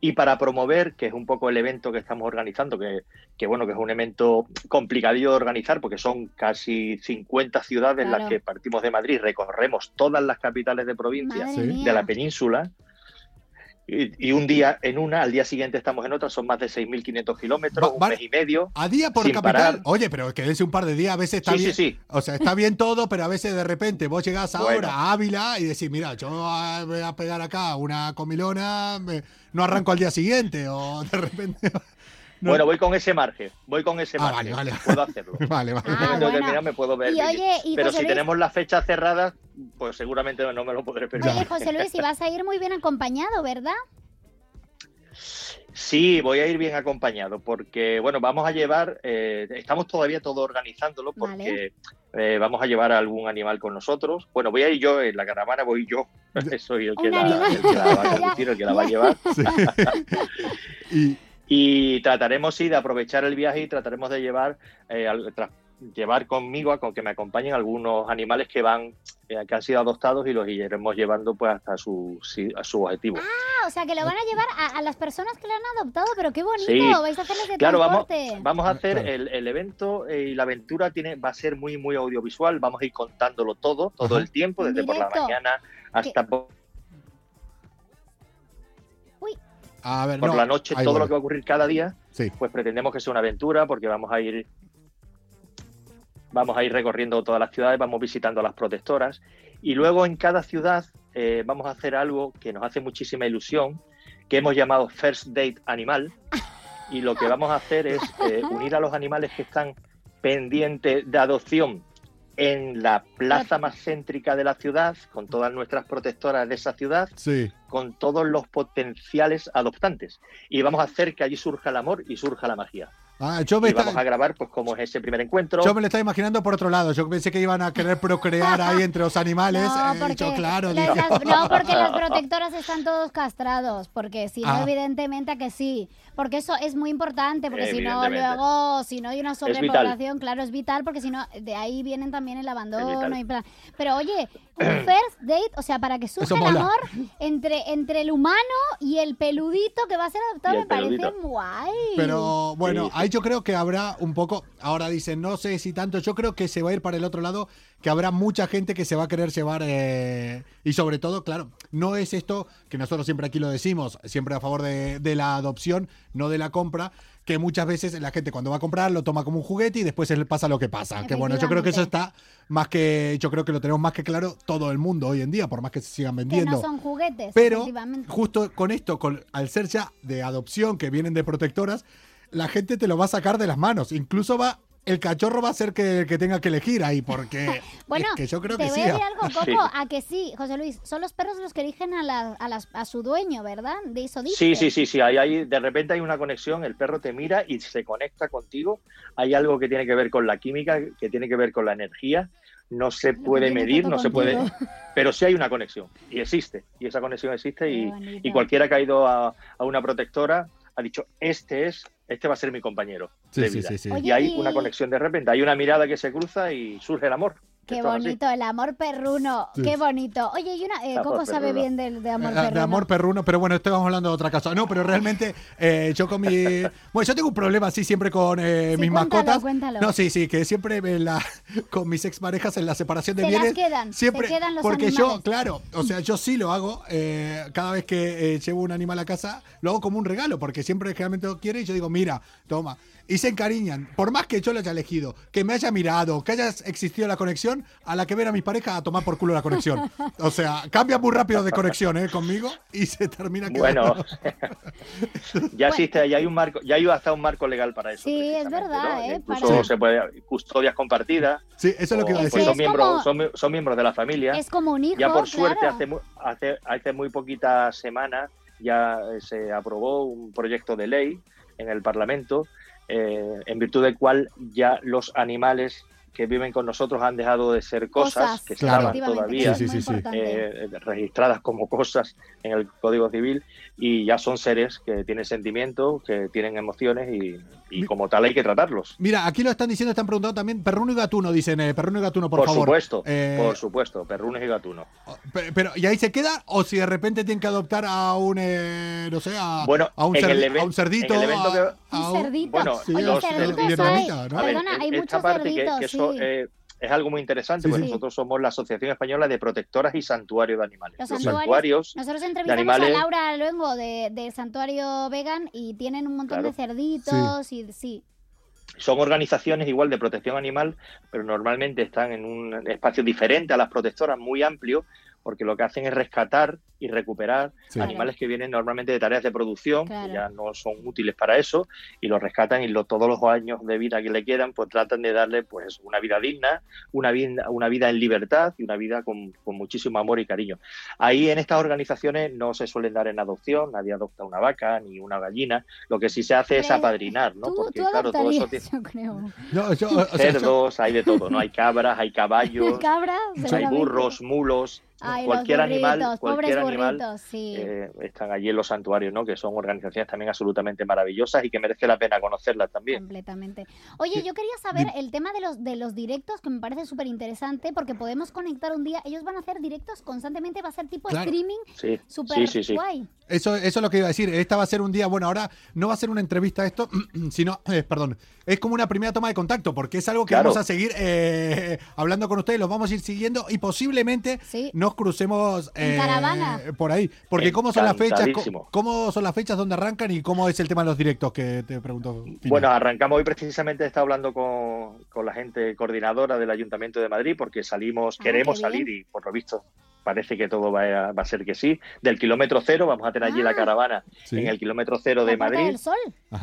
Y para promover, que es un poco el evento que estamos organizando, que, que bueno, que es un evento complicadillo de organizar porque son casi 50 ciudades Claro. las que partimos de Madrid, recorremos todas las capitales de provincia de la península. Y, y un día en una, al día siguiente estamos en otra, son más de 6.500 kilómetros, un mes y medio. A día por capital. parar. Oye, pero quédense un par de días, a veces está Sí, bien. sí, sí. O sea, está bien todo, pero a veces de repente vos llegás ahora Bueno. a Ávila y decís, mira, yo voy a pegar acá una comilona, me- no arranco al día siguiente, o de repente. no. Bueno, voy con ese margen, voy con ese Ah, margen. vale, vale. Puedo hacerlo. Vale, vale. Ah, bueno. me puedo ver. Y venir. oye, y Pero José si Luis- tenemos las fechas cerradas, pues seguramente no me lo podré permitir. Oye, José Luis, y vas a ir muy bien acompañado, ¿verdad? Sí, voy a ir bien acompañado porque, bueno, vamos a llevar, eh, estamos todavía todo organizándolo porque eh, vamos a llevar a algún animal con nosotros. Bueno, voy a ir yo, en la caravana voy yo, soy el que, Un la, animal. el que la va a conducir, el que la va a llevar. Sí. Y trataremos, sí, de aprovechar el viaje y trataremos de llevar, eh, al- tra- llevar conmigo a con que me acompañen algunos animales que van, eh, que han sido adoptados y los iremos llevando pues hasta su, sí, a su objetivo. Ah, o sea, que lo van a llevar a, a las personas que lo han adoptado, pero qué bonito, Sí. vais a Claro, vamos, transporte. vamos a hacer Claro. el, el evento eh, y la aventura tiene va a ser muy muy audiovisual. Vamos a ir contándolo todo, todo Ajá. el tiempo, desde por la mañana hasta por, A ver, por no, la noche, todo voy. lo que va a ocurrir cada día. Sí. Pues pretendemos que sea una aventura porque vamos a ir vamos a ir recorriendo todas las ciudades, vamos visitando a las protectoras y luego en cada ciudad eh, vamos a hacer algo que nos hace muchísima ilusión, que hemos llamado First Date Animal y lo que vamos a hacer es eh, unir a los animales que están pendientes de adopción en la plaza más céntrica de la ciudad, con todas nuestras protectoras de esa ciudad, Sí. con todos los potenciales adoptantes. Y vamos a hacer que allí surja el amor y surja la magia. Ah, yo me Y está- vamos a grabar pues cómo es ese primer encuentro. Yo me lo estaba imaginando por otro lado. Yo pensé que iban a querer procrear ahí entre los animales. No, eh, porque, yo, claro, las- no, porque las protectoras están todos castrados, porque si no, Ah. evidentemente a que sí, porque eso es muy importante, porque si no, luego, si no hay una vital. sobrepoblación, claro, es vital, porque si no, de ahí vienen también el abandono. Y plan. Pero oye, un first date, o sea, para que surja el amor entre, entre el humano y el peludito que va a ser adoptado, me parece peludito. guay. Pero bueno, ahí yo creo que habrá un poco, ahora dicen, no sé si tanto, yo creo que se va a ir para el otro lado, que habrá mucha gente que se va a querer llevar, eh, y sobre todo, claro, no es esto que nosotros siempre aquí lo decimos, siempre a favor de, de la adopción, no de la compra, que muchas veces la gente cuando va a comprar lo toma como un juguete y después pasa lo que pasa. Que bueno, yo creo que eso está más que, yo creo que lo tenemos más que claro todo el mundo hoy en día, por más que se sigan que vendiendo. no son juguetes, Pero justo con esto, con, al ser ya de adopción que vienen de protectoras, la gente te lo va a sacar de las manos. Incluso va, el cachorro va a ser que, el que tenga que elegir ahí, porque Bueno, es que yo creo te que voy sí. a decir algo, Coco, Sí. a que sí, José Luis, son los perros los que eligen a, la- a, las- a su dueño, ¿verdad? De eso dice. Sí, sí, sí, sí. Hay, hay- de repente hay una conexión, el perro te mira y se conecta contigo. Hay algo que tiene que ver con la química, que tiene que ver con la energía. No se puede medir, no se puede, pero sí hay una conexión y existe. Y esa conexión existe y, y cualquiera que ha ido a, a una protectora ha dicho, este es, este va a ser mi compañero Sí, de vida. sí, sí. Oye, Y hay una conexión de repente, hay una mirada que se cruza y surge el amor. Qué así. bonito, el amor perruno. Sí. Qué bonito. Oye, y una. eh, Coco sabe perruno. bien del de amor Eh, perruno. De amor perruno, pero bueno, estamos hablando de otra cosa. No, pero realmente eh, yo con mi... Bueno, yo tengo un problema así siempre con eh, Sí, mis cuéntalo, mascotas. cuéntalo. No, sí, sí, que siempre me la, con mis exparejas en la separación de Se las bienes... quedan, se siempre, quedan los Porque yo, claro, o sea, yo sí lo hago. eh, cada vez que eh, llevo un animal a casa, lo hago como un regalo, porque siempre generalmente lo quiere y yo digo, mira, toma. Y se encariñan, por más que yo lo haya elegido, que me haya mirado, que haya existido la conexión, a la que ver a mis parejas a tomar por culo la conexión. O sea, cambia muy rápido de conexión, ¿eh? Conmigo y se termina quedando. Bueno, ya existe, ya hay un marco, ya hay hasta un marco legal para eso. Sí, es verdad, ¿no? ¿eh? Incluso Para- se puede custodias compartidas. Sí, eso es lo que iba a pues, decir. son Es miembros, como- son, son miembros de la familia. Es como un hijo. ya por suerte claro. hace, mu- hace, hace muy poquitas semanas ya eh, se aprobó un proyecto de ley en el Parlamento eh, en virtud del cual ya los animales que viven con nosotros han dejado de ser cosas, Cosas, que Claro. estaban todavía Sí, sí, sí, eh, registradas como cosas en el Código Civil y ya son seres que tienen sentimientos, que tienen emociones y, y como tal hay que tratarlos. Mira, aquí lo están diciendo, están preguntando también, perruno y gatuno, dicen, eh, perruno y gatuno, por, Por, favor. supuesto, Eh, por supuesto, perrunos y gatunos. Pe- Pero, ¿y ahí se queda? ¿O si de repente tienen que adoptar a un, eh, no sé, a, Bueno, a, un, cerdito? a- que- a Un cerdito. Bueno, los- cerditos vietnamita, ¿no? Perdona, hay muchos parte que- cerditos, que eso, sí. eh, es algo muy interesante Sí, porque sí. nosotros somos la Asociación Española de Protectoras y Santuarios de Animales. Los Los, santuarios- santuarios, Nosotros entrevistamos animales- a Laura Luengo de, del Santuario Vegan y tienen un montón Claro. de cerditos y sí. son organizaciones igual de protección animal, pero normalmente están en un espacio diferente a las protectoras, muy amplio, porque lo que hacen es rescatar y recuperar Sí. animales que vienen normalmente de tareas de producción, Claro. que ya no son útiles para eso, y los rescatan y lo- todos los años de vida que le quedan, pues tratan de darle pues una vida digna, una vida, una vida en libertad y una vida con, con muchísimo amor y cariño. Ahí en estas organizaciones no se suelen dar en adopción, nadie adopta una vaca ni una gallina, lo que sí se hace es apadrinar, ¿no? tú, Porque tú claro, todo eso tiene yo creo. No, yo, o sea, yo- cerdos, hay de todo, ¿no? Hay cabras, hay caballos, Cabras, hay burros, mulos, Ay, cualquier los animal, cualquier pobres animal burritos, sí. eh, están allí en los santuarios, ¿no? Que son organizaciones también absolutamente maravillosas y que merece la pena conocerlas también. Completamente. Oye, yo quería saber el tema de los de los directos, que me parece súper interesante, porque podemos conectar un día. Ellos van a hacer directos constantemente, va a ser tipo Claro. streaming, Sí, súper sí, sí, sí. guay. Eso, eso es lo que iba a decir. Esta va a ser un día, bueno, ahora no va a ser una entrevista esto, sino, eh, perdón, es como una primera toma de contacto, porque es algo que Claro. vamos a seguir eh, hablando con ustedes, los vamos a ir siguiendo y posiblemente Sí. Nos crucemos En eh, caravana. por ahí. Porque cómo son las fechas, cómo son las fechas, dónde arrancan y cómo es el tema de los directos que te pregunto. Fina. Bueno, arrancamos hoy precisamente, he estado hablando con, con la gente coordinadora del Ayuntamiento de Madrid porque salimos, Ah, queremos salir y por lo visto parece que todo va a, va a ser que sí. Del kilómetro cero, vamos a tener allí Ah. la caravana Sí. en el kilómetro cero de Madrid. del Sol.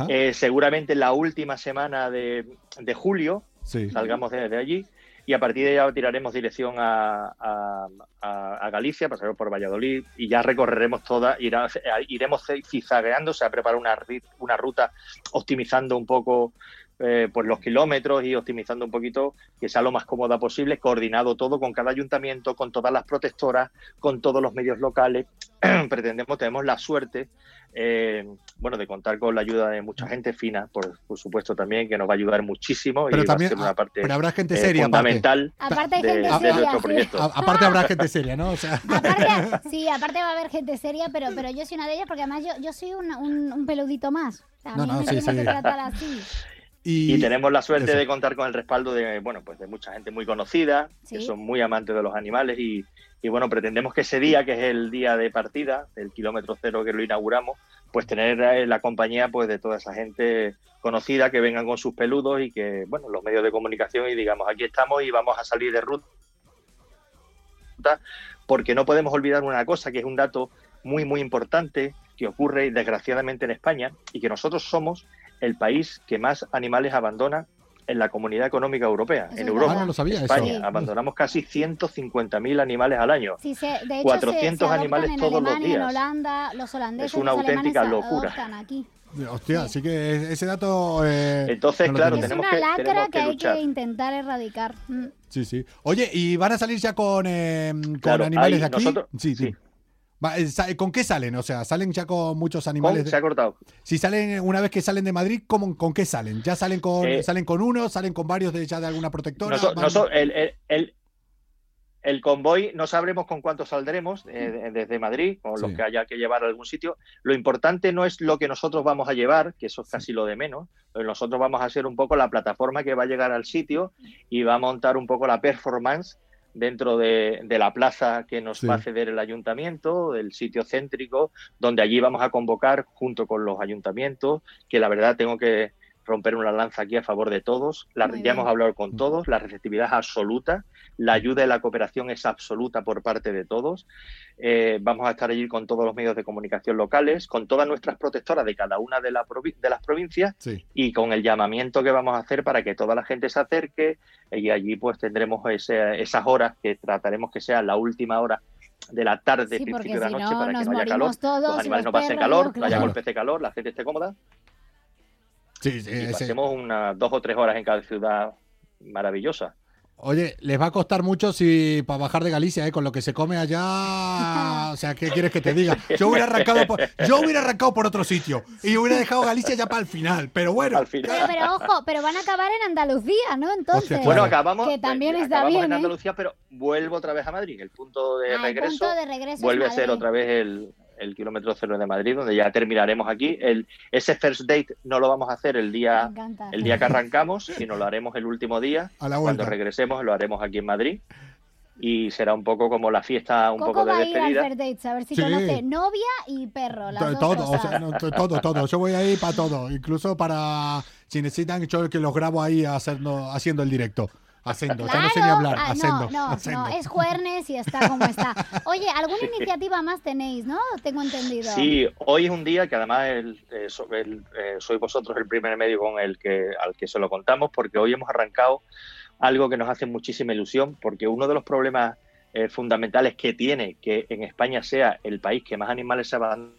Eh, seguramente la última semana de, de julio sí. salgamos de, de allí y a partir de ahí tiraremos dirección a, a- a- Galicia, pasaremos por Valladolid y ya recorreremos toda, irá- iremos cizagueando, se ha preparado una, una ruta optimizando un poco eh, pues los kilómetros y optimizando un poquito que sea lo más cómoda posible, coordinado todo con cada ayuntamiento, con todas las protectoras, con todos los medios locales. Pretendemos, tenemos la suerte, eh, bueno, de contar con la ayuda de mucha gente fina, por, por supuesto también, que nos va a ayudar muchísimo Pero y va a también ser una parte pero habrá gente eh, seria aparte. fundamental Aparte hay de, gente de seria. nuestro sí. proyecto. A- aparte habrá gente seria, ¿no? O sea, Aparte, sí, aparte va a haber gente seria, pero, pero yo soy una de ellas porque además yo, yo soy un, un, un peludito más. A No, mí no, me sí, sí. que tratar así. Y, Y tenemos la suerte eso. de contar con el respaldo de, bueno, pues de mucha gente muy conocida, que son muy amantes de los animales y, y, bueno, pretendemos que ese día, que es el día de partida, el kilómetro cero que lo inauguramos, pues tener eh, la compañía pues de toda esa gente conocida que vengan con sus peludos y que, bueno, los medios de comunicación y digamos, aquí estamos y vamos a salir de ruta, porque no podemos olvidar una cosa, que es un dato muy, muy importante que ocurre desgraciadamente en España y que nosotros somos el país que más animales abandona en la comunidad económica europea, Eso en es Europa. Ah, no lo sabía España, eso. abandonamos casi 150.000 animales al año. Sí, se, de hecho, 400 se, se adoptan animales en todos los en días. Holanda, los holandeses, Es una los auténtica locura. aquí. hostia, así que ese dato... eh, Entonces, no claro, tenía. Es tenemos una que- lacra tenemos que, que hay luchar. que intentar erradicar. Mm. Sí, sí. Oye, ¿y van a salir ya con, eh, con Claro, animales de aquí? nosotros- sí, sí. sí. Eh, sa- ¿Con qué salen? O sea, ¿salen ya con muchos Con- animales? de- se ha cortado. Si salen, una vez que salen de Madrid, ¿cómo, ¿con qué salen? ¿Ya salen con Eh, salen con uno? ¿Salen con varios de ya de alguna protectora? Noso- Van- noso- el, el- el- el convoy no sabremos con cuánto saldremos eh, de- desde Madrid, con los que haya que llevar a algún sitio. Lo importante no es lo que nosotros vamos a llevar, que eso es casi lo de menos. Nosotros vamos a ser un poco la plataforma que va a llegar al sitio y va a montar un poco la performance dentro de, de la plaza que nos Sí. va a ceder el ayuntamiento, del sitio céntrico, donde allí vamos a convocar junto con los ayuntamientos, que la verdad tengo que romper una lanza aquí a favor de todos. La- Muy ya bien. hemos hablado con todos, la receptividad es absoluta, la ayuda y la cooperación es absoluta por parte de todos. Eh, vamos a estar allí con todos los medios de comunicación locales, con todas nuestras protectoras de cada una de, la provi- de las provincias Sí. y con el llamamiento que vamos a hacer para que toda la gente se acerque y allí pues tendremos ese- esas horas que trataremos que sea la última hora de la tarde, Sí, principio de la si noche, no para que no haya calor, los animales los no pasen perros, calor, no haya golpes de calor, la gente esté cómoda Sí, sí, y ese- pasemos unas dos o tres horas en cada ciudad maravillosa. Oye, les va a costar mucho si para bajar de Galicia, ¿eh? con lo que se come allá. O sea, ¿qué quieres que te diga? Yo hubiera arrancado por, yo hubiera arrancado por otro sitio y hubiera dejado Galicia ya para el final. Pero bueno, Al final. Pero, pero ojo, pero van a acabar en Andalucía, ¿no? Entonces. Hostia, Bueno, acabamos, Que también pues, está acabamos bien, en ¿eh? Andalucía, pero vuelvo otra vez a Madrid. El punto de Ah, el regreso punto de regreso es vuelve a ser otra vez el, el kilómetro cero de Madrid, donde ya terminaremos aquí. El, ese first date no lo vamos a hacer el día, encanta. el día que arrancamos, sino lo haremos el último día. a la Cuando regresemos lo haremos aquí en Madrid. Y será un poco como la fiesta, un Coco poco de va a ir al despedida. Fair Dates a ver si Sí. conoce novia y perro. Las To- dos todo, o sea, no, to- todo, todo. Yo voy ahí para todo, incluso para si necesitan yo que los grabo ahí haciendo, haciendo el directo. Haciendo, ya no sé ni Claro. hablar, Ah, haciendo, no, no, haciendo. no, es jueves y está como está. Oye, ¿alguna iniciativa más tenéis, no? Tengo entendido. Sí, hoy es un día que además el, eh, so- el, eh, sois vosotros el primer medio con el que al que se lo contamos, porque hoy hemos arrancado algo que nos hace muchísima ilusión, porque uno de los problemas eh, fundamentales que tiene que en España sea el país que más animales se abandonan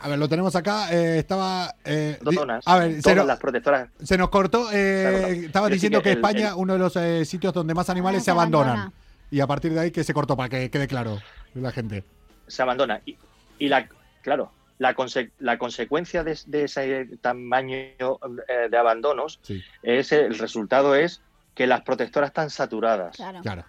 A ver, lo tenemos acá. eh, estaba. eh, a ver, se, no- las protectoras. se nos cortó. eh, estaba diciendo que que el- España, el- uno de los eh, sitios donde más animales Ah, se abandonan. abandona. Y a partir de ahí que se cortó, para que quede claro la gente. se abandona. Y, y la, claro, la, conse- la consecuencia de, de ese tamaño eh, de abandonos Sí, es el resultado es que las protectoras están saturadas. Claro. claro.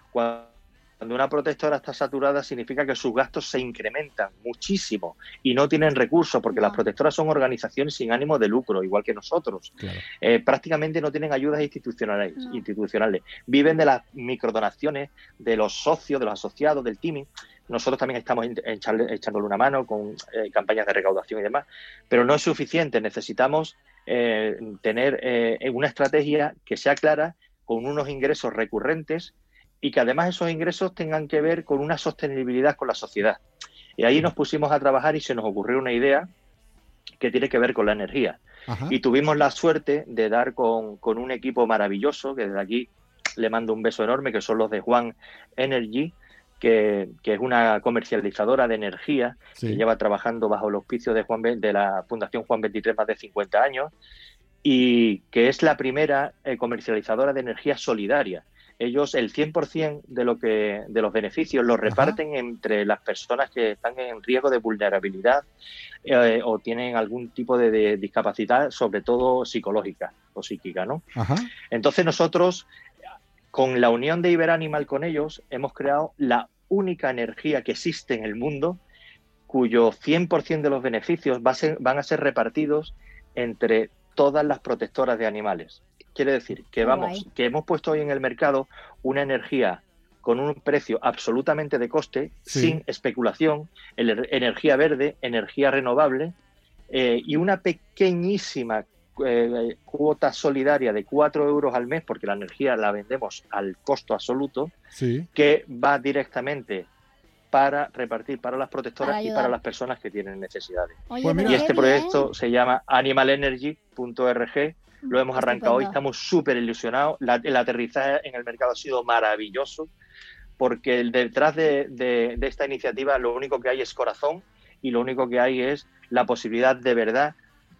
Cuando una protectora está saturada significa que sus gastos se incrementan muchísimo y no tienen recursos porque No. las protectoras son organizaciones sin ánimo de lucro, igual que nosotros. claro. Eh, prácticamente no tienen ayudas institucionales, No. institucionales. Viven de las microdonaciones de los socios, de los asociados, del teaming. Nosotros también estamos echándole una mano con eh, campañas de recaudación y demás, pero no es suficiente. Necesitamos eh, tener eh, una estrategia que sea clara, con unos ingresos recurrentes y que además esos ingresos tengan que ver con una sostenibilidad con la sociedad. Y ahí nos pusimos a trabajar y se nos ocurrió una idea que tiene que ver con la energía. Ajá. Y tuvimos la suerte de dar con, con un equipo maravilloso, que desde aquí le mando un beso enorme, que son los de Juan Energy, que, que es una comercializadora de energía Sí. que lleva trabajando bajo el auspicio de, Juan, de la Fundación Juan 23 más de 50 años y que es la primera eh, comercializadora de energía solidaria. Ellos el 100% de lo que de los beneficios los reparten entre las personas que están en riesgo de vulnerabilidad eh, o tienen algún tipo de, de discapacidad, sobre todo psicológica o psíquica, ¿no? Ajá. Entonces nosotros, con la unión de Iberanimal con ellos, hemos creado la única energía que existe en el mundo cuyo 100% de los beneficios va a ser- van a ser repartidos entre todas las protectoras de animales. Quiere decir que vamos, guay. que hemos puesto hoy en el mercado una energía con un precio absolutamente de coste, Sí. sin especulación, el- energía verde, energía renovable eh, y una pequeñísima eh, cuota solidaria de 4 euros al mes, porque la energía la vendemos al costo absoluto, Sí. que va directamente para repartir para las protectoras Para y para las personas que tienen necesidades. Oye, Pues Y este bien. proyecto se llama animalenergy.org. Lo hemos arrancado hoy, estamos súper ilusionados. La- el aterrizaje en el mercado ha sido maravilloso, porque el detrás de, de- de esta iniciativa lo único que hay es corazón y lo único que hay es la posibilidad de verdad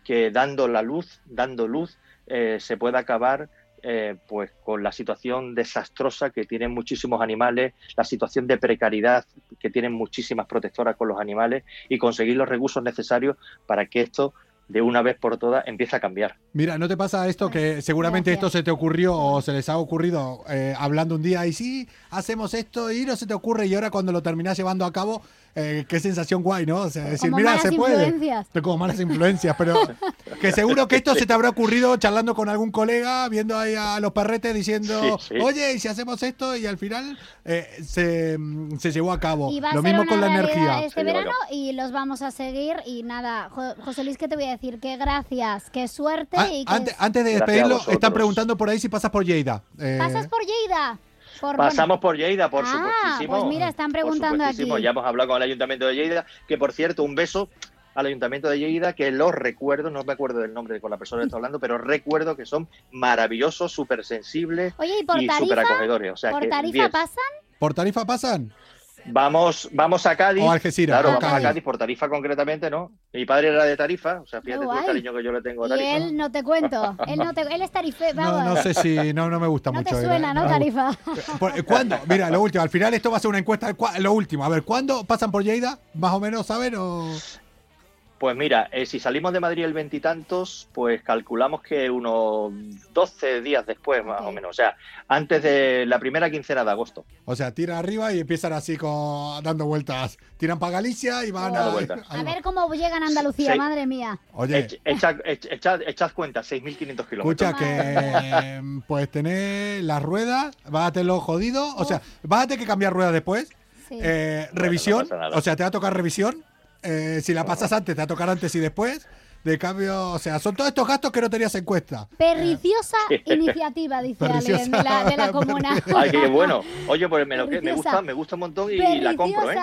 que dando la luz, dando luz, eh, se pueda acabar eh, pues con la situación desastrosa que tienen muchísimos animales, la situación de precariedad que tienen muchísimas protectoras con los animales y conseguir los recursos necesarios para que esto de una vez por todas empiece a cambiar. Mira, ¿no te pasa esto que seguramente gracias. esto se te ocurrió o se les ha ocurrido eh, hablando un día y sí, hacemos esto y no se te ocurre y ahora cuando lo terminás llevando a cabo, eh, qué sensación guay, ¿no? O sea, decir, Como mira, malas se puede. influencias. Como malas influencias, pero que seguro que esto se te habrá ocurrido charlando con algún colega, viendo ahí a los perretes diciendo, Sí, sí. oye, ¿y si hacemos esto? Y al final eh, se, se llevó a cabo. Y va a Lo ser mismo una con la energía. este a verano y los vamos a seguir. Y nada, Jo- José Luis, ¿qué te voy a decir? Que gracias, que suerte Ah, y que antes, antes de a despedirlo, están preguntando por ahí si pasas por Lleida. Eh, pasas por Lleida. Por, Pasamos por Lleida, por Ah, supuestísimo. pues mira, están preguntando aquí. Ya hemos hablado con el Ayuntamiento de Lleida, que por cierto, un beso al Ayuntamiento de Lleida, que los recuerdo, no me acuerdo del nombre con la persona que está hablando, pero recuerdo que son maravillosos, súper sensibles Oye, ¿y por y súper tarifa? acogedores. O sea, ¿Por que tarifa 10. pasan? ¿Por tarifa pasan? Vamos, vamos a Cádiz. O Algeciras, Claro, vamos a Cádiz. Por tarifa concretamente, ¿no? Mi padre era de tarifa, o sea, fíjate tú el cariño que yo le tengo a Y tarifa. él, no te cuento, él, no te, él es tarife, No, vamos. no sé si no, no me gusta No mucho. te eh, suena, ¿no, tarifa? Por- ¿Cuándo? Mira, lo último. Al final esto va a ser una encuesta. ¿Cuá- Lo último. A ver, ¿cuándo pasan por Lleida? Más o menos, ¿saben? O... Pues mira, eh, si salimos de Madrid el veintitantos, pues calculamos que unos 12 días después, más o menos. O sea, antes de la primera quincena de agosto. o sea, tiran arriba y empiezan así con, dando vueltas. Tiran para Galicia y van Dando a. vueltas. A ver cómo llegan a Andalucía, Sí. madre mía. Oye, Ech- Echad, ech- echad- echad cuenta, 6.500 kilómetros. escucha que pues tener las ruedas, bájatelo jodido. O sea, bájate que cambiar ruedas después. Sí. Eh, Bueno, revisión. no o sea, te va a tocar revisión. Eh, si la pasas antes, te va a tocar antes y después. De cambio, o sea, son todos estos gastos que no tenías en cuenta. Perriciosa iniciativa, dice Perniciosa. alguien de la, de la comuna. Ay, qué bueno. Oye, pues me, lo que, me gusta, me gusta un montón y la compro, ¿eh?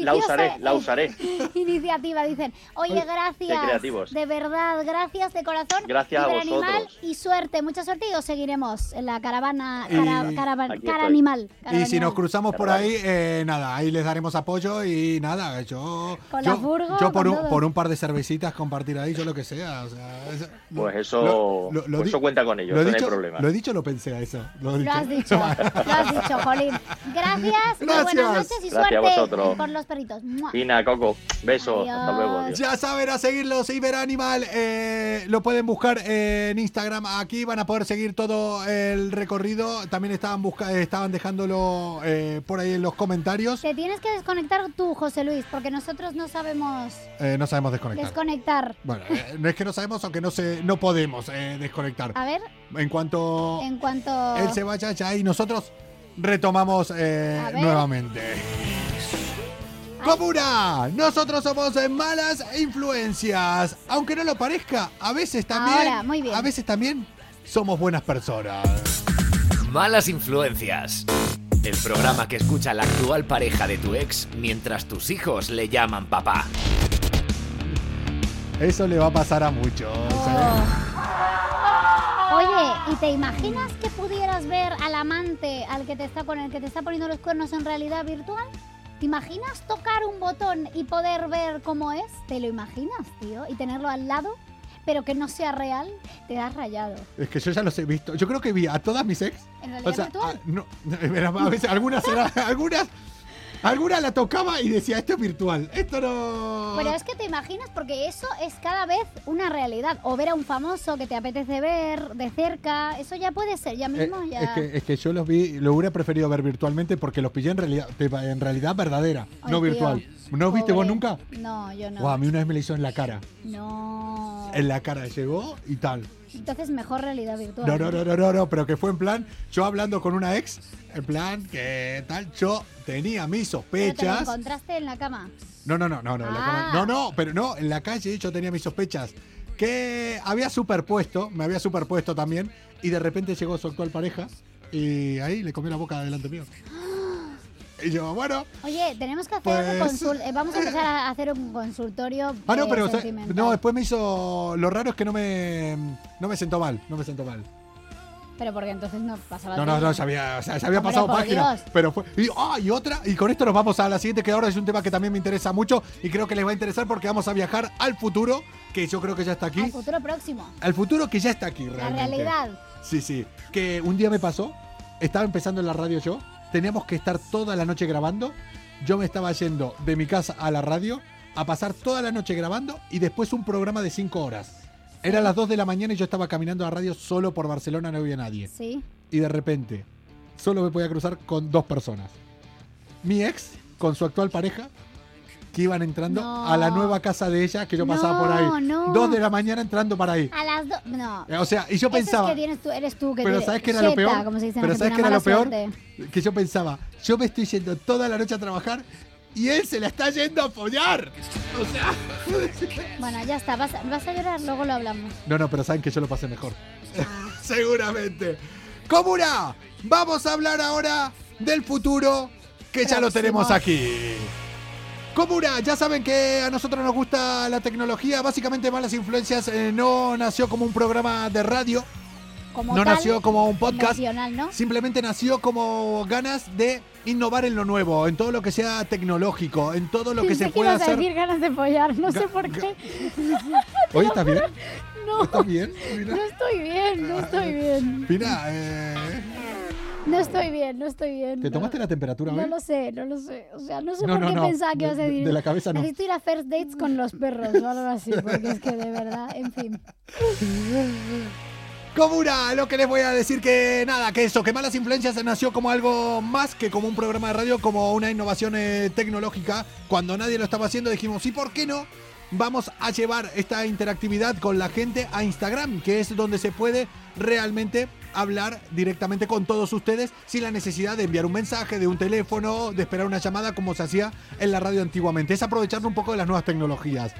La usaré, la usaré. Iniciativa, dicen. Oye, gracias. creativos. De verdad, gracias de corazón. Gracias a vosotros. Y suerte, mucha suerte y os seguiremos en la caravana, Y- cara, caravan- Aquí cara estoy. animal. Y si nos cruzamos por Caravana. ahí, eh, nada, ahí les daremos apoyo y nada, yo. Con yo, la furgo, yo por, con un, todo. por un par de cervecitas compartir ahí, yo lo que sea. O sea es- Pues eso, Lo- lo- lo pues eso cuenta con ello, lo he eso dicho, no hay problema. Lo he dicho, o lo pensé a eso. Lo, he Lo has dicho, lo has dicho, Jolín. Gracias, muy buenas Gracias. noches y Gracias a suerte vosotros. por los perritos. Fina, Coco, besos, hasta luego. adiós. Ya saben, a seguirlos, Iberanimal. Eh, lo pueden buscar en Instagram. Aquí van a poder seguir todo el recorrido. También estaban, busca estaban dejándolo eh, por ahí en los comentarios. Te tienes que desconectar tú, José Luis, porque nosotros no sabemos Eh, no sabemos desconectar. desconectar. Bueno, eh, no es que no sabemos, aunque no, se, no podemos eh, desconectar. A ver, En cuanto en cuanto... él se vaya ya y nosotros retomamos eh, nuevamente. Comuna, nosotros somos malas influencias. Aunque no lo parezca, a veces también, Ahora, muy bien. a veces también somos buenas personas. Malas influencias. El programa que escucha la actual pareja de tu ex mientras tus hijos le llaman papá. Eso le va a pasar a muchos. ¿eh? Oh. Oye, ¿y te imaginas que pudieras ver al amante, al que te está con el que te está poniendo los cuernos en realidad virtual? ¿Te imaginas tocar un botón y poder ver cómo es? ¿Te lo imaginas, tío? Y tenerlo al lado, pero que no sea real, te das rayado. Es que yo ya los he visto. Yo creo que vi a todas mis ex. ¿En realidad O sea, virtual? a, no, a veces algunas eran, algunas, algunas la tocaba y decía esto es virtual. Esto no. Pero es que te imaginas porque eso es cada vez una realidad. O ver a un famoso que te apetece ver de cerca, eso ya puede ser, ya Eh, mismo ya... es, que, es que yo los vi, lo hubiera preferido ver virtualmente porque los pillé en realidad, en realidad verdadera, Ay, no tío, virtual. ¿No viste vos nunca? No, yo no. Guau, a mí una vez me la hizo en la cara. No. En la cara llegó y tal. Entonces mejor realidad virtual. No, no, no, no, no, no, pero que fue en plan, yo hablando con una ex, en plan que tal, yo tenía mis Pero te lo sospechas. encontraste en la cama. No, no, no, no, no, en la Ah. cama- no, no, pero no, en la calle yo tenía mis sospechas que había superpuesto, me había superpuesto también, y de repente llegó su actual pareja y ahí le comió la boca delante mío. Y yo, bueno, Oye, tenemos que hacer Pues- consul- eh, vamos a empezar a hacer un consultorio. ah no, eh, pero o sea, no, después me hizo, lo raro es que no me, no me sentó mal, no me sentó mal. Pero porque entonces no pasaba No, no, no, ya había, o sea, ya había Hombre, pasado página. Dios. Pero fue. Y, ah, y otra, y con esto nos vamos a la siguiente, que ahora es un tema que también me interesa mucho y creo que les va a interesar porque vamos a viajar al futuro, que yo creo que ya está aquí. Al futuro próximo. Al futuro que ya está aquí, La realmente. realidad. Sí, sí. Que un día me pasó, estaba empezando en la radio yo, teníamos que estar toda la noche grabando. Yo me estaba yendo de mi casa a la radio a pasar toda la noche grabando y después un programa de 5 horas. Era las 2 de la mañana y yo estaba caminando a la radio solo por Barcelona, no había nadie. Sí. Y de repente, solo me podía cruzar con dos personas. Mi ex, con su actual pareja, que iban entrando No. a la nueva casa de ella, que yo pasaba por ahí. No. Dos de la mañana entrando para ahí. A las dos. No. Eh, O sea, y yo Eso es pensaba... que tienes tú, eres tú que Pero ¿sabes qué era lo peor? como se dice Pero ¿sabes qué era lo peor? suerte. Que yo pensaba, yo me estoy yendo toda la noche a trabajar y él se la está yendo a follar. O sea... Bueno, ya está. Vas, a- vas a llorar, luego lo hablamos. No, no, pero saben que yo lo pasé mejor. Seguramente. Comuna, vamos a hablar ahora del futuro que ya lo tenemos aquí. Comuna, ya saben que a nosotros nos gusta la tecnología. Básicamente Malas Influencias eh, no nació como un programa de radio, Como no tal, nació como un podcast. Simplemente nació como ganas de innovar en lo nuevo, en todo lo que sea tecnológico, en todo lo que se pueda ibas a hacer. decir ganas de follar, no sé por qué. Oye, ¿estás bien? No, ¿Estás bien? no estoy bien, no estoy bien. Mira, eh, No estoy bien, no estoy bien. ¿te no. tomaste la temperatura No hoy? lo sé, no lo sé. O sea, no sé No, por no, qué no. pensaba que ibas a de- decir. de la cabeza no. Necesito ir a first dates con los perros o algo así, porque es que de verdad, en fin. Comuna, lo que les voy a decir que nada, que eso, que Malas Influencias nació como algo más que como un programa de radio, como una innovación eh, tecnológica. Cuando nadie lo estaba haciendo dijimos, ¿y por qué no? Vamos a llevar esta interactividad con la gente a Instagram, que es donde se puede realmente hablar directamente con todos ustedes sin la necesidad de enviar un mensaje, de un teléfono, de esperar una llamada como se hacía en la radio antiguamente. Es aprovechando un poco de las nuevas tecnologías.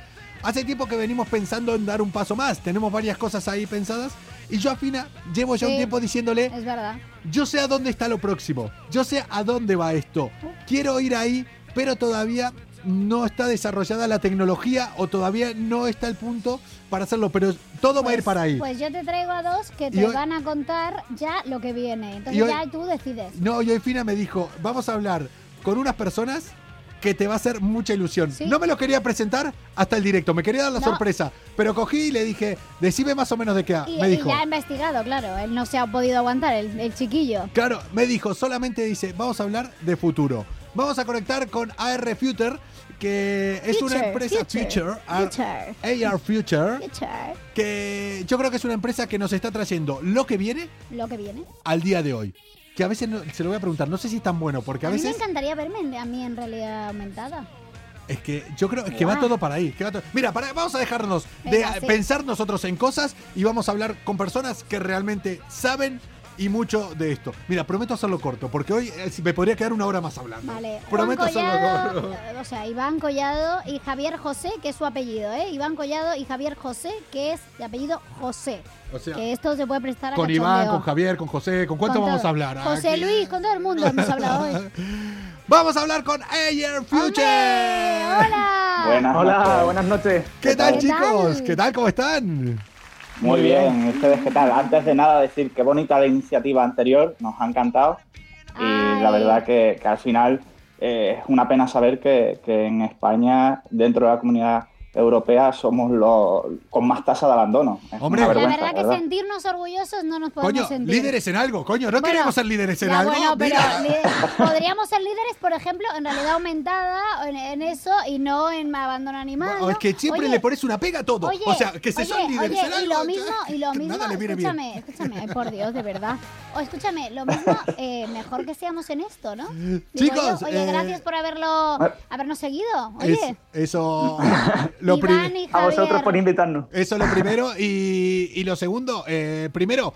Hace tiempo que venimos pensando en dar un paso más. Tenemos varias cosas ahí pensadas. Y yo, Afina, llevo ya un tiempo diciéndole, Es verdad. yo sé a dónde está lo próximo. Yo sé a dónde va esto. Quiero ir ahí, pero todavía no está desarrollada la tecnología o todavía no está el punto para hacerlo. Pero todo va a ir para ahí. Pues yo te traigo a dos que te hoy- van a contar ya lo que viene. Entonces hoy- ya tú decides. No, y hoy Fina me dijo, vamos a hablar con unas personas que te va a hacer mucha ilusión. Sí. No me lo quería presentar hasta el directo, me quería dar la No. sorpresa, pero cogí y le dije, decime más o menos de qué. Y, me y dijo. ya ha investigado, claro. Él no se ha podido aguantar, el, el chiquillo. Claro, me dijo, solamente dice, vamos a hablar de futuro. Vamos a conectar con AR Future, que es una empresa future, Future, AR, future. AR Future, Future. que yo creo que es una empresa que nos está trayendo lo que viene Lo que viene. al día de hoy. Que a veces no- se lo voy a preguntar, no sé si es tan bueno, porque a, A, mí me veces encantaría verme a mí en realidad aumentada. es que yo creo es que va todo para ahí. que va todo- Mira, para, vamos a dejarnos de Venga, sí. pensar nosotros en cosas y vamos a hablar con personas que realmente saben y mucho de esto. Mira, prometo hacerlo corto, porque hoy eh, me podría quedar una hora más hablando. Vale. Prometo Juan hacerlo Collado, corto. o sea, Iván Collado y Javier José, que es su apellido, ¿eh? Iván Collado y Javier José, que es de apellido José. O sea, que esto se puede prestar a con Iván, cachondeo. con Javier, con José, ¿con cuánto Con vamos a hablar? José Aquí. Luis, con todo el mundo hemos hablado hoy. Vamos a hablar con Ayer Future. ¡Hola! Buenas Hola, noches. buenas noches. ¿Qué tal, ¿Qué chicos? tal? ¿Qué tal? ¿Cómo están? Muy bien, ¿ustedes qué tal? Antes de nada decir qué bonita la iniciativa anterior, nos ha encantado y Ay. la verdad que, que al final eh, es una pena saber que, que en España, dentro de la comunidad europea, somos los con más tasa de abandono. Es Hombre. La verdad que sentirnos orgullosos no nos podemos Coño, sentir. líderes en algo, coño, no Bueno, queremos ser líderes en Ya, algo. bueno, pero podríamos ser líderes, por ejemplo, en realidad aumentada en, en eso y no en abandono animal. ¿no? es que siempre Oye, le pones una pega a todo. Oye, o sea, que se oye, son líderes oye, en y algo. lo mismo, y lo mismo, bien. escúchame, escúchame, ay, por Dios, de verdad. O escúchame, lo mismo, eh, mejor que seamos en esto, ¿no? Digo Chicos, oye, eh, gracias por haberlo, habernos seguido. Oye, Es- eso lo A vosotros por invitarnos. Eso lo primero. Y, y lo segundo, eh, primero,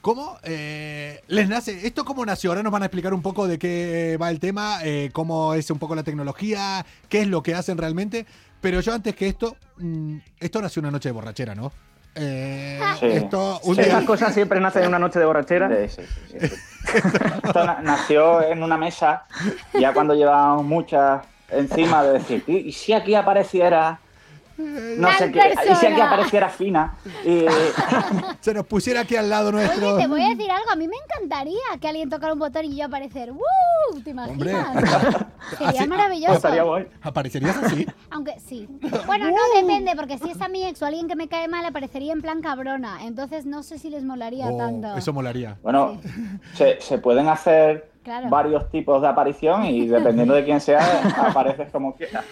¿cómo eh, les nace? ¿Esto cómo nació? Ahora nos van a explicar un poco de qué va el tema, eh, cómo es un poco la tecnología, qué es lo que hacen realmente. Pero yo antes que esto, mm, esto nació una noche de borrachera, ¿no? Eh, Sí. Esto, un Sí. día- Esas cosas siempre nacen en una noche de borrachera. Sí, sí, sí, sí. Esto na- nació en una mesa, ya cuando llevábamos muchas encima de decir, "Y- ¿y si aquí apareciera no sé qué? ¿Y si aquí apareciera Fina? Y, se nos pusiera aquí al lado nuestro. Oye, te voy a decir algo, a mí me encantaría que alguien tocara un botón y yo aparecer. ¡Uh! ¿Te Hombre, imaginas? Sería Así- maravilloso. Estaría guay. ¿Aparecerías así? Aunque sí. Bueno, no depende, porque si es a mi ex o alguien que me cae mal, aparecería en plan cabrona. Entonces no sé si les molaría Oh, tanto. eso molaría. Bueno, se, se pueden hacer Claro. varios tipos de aparición y dependiendo de quién sea, apareces como quieras.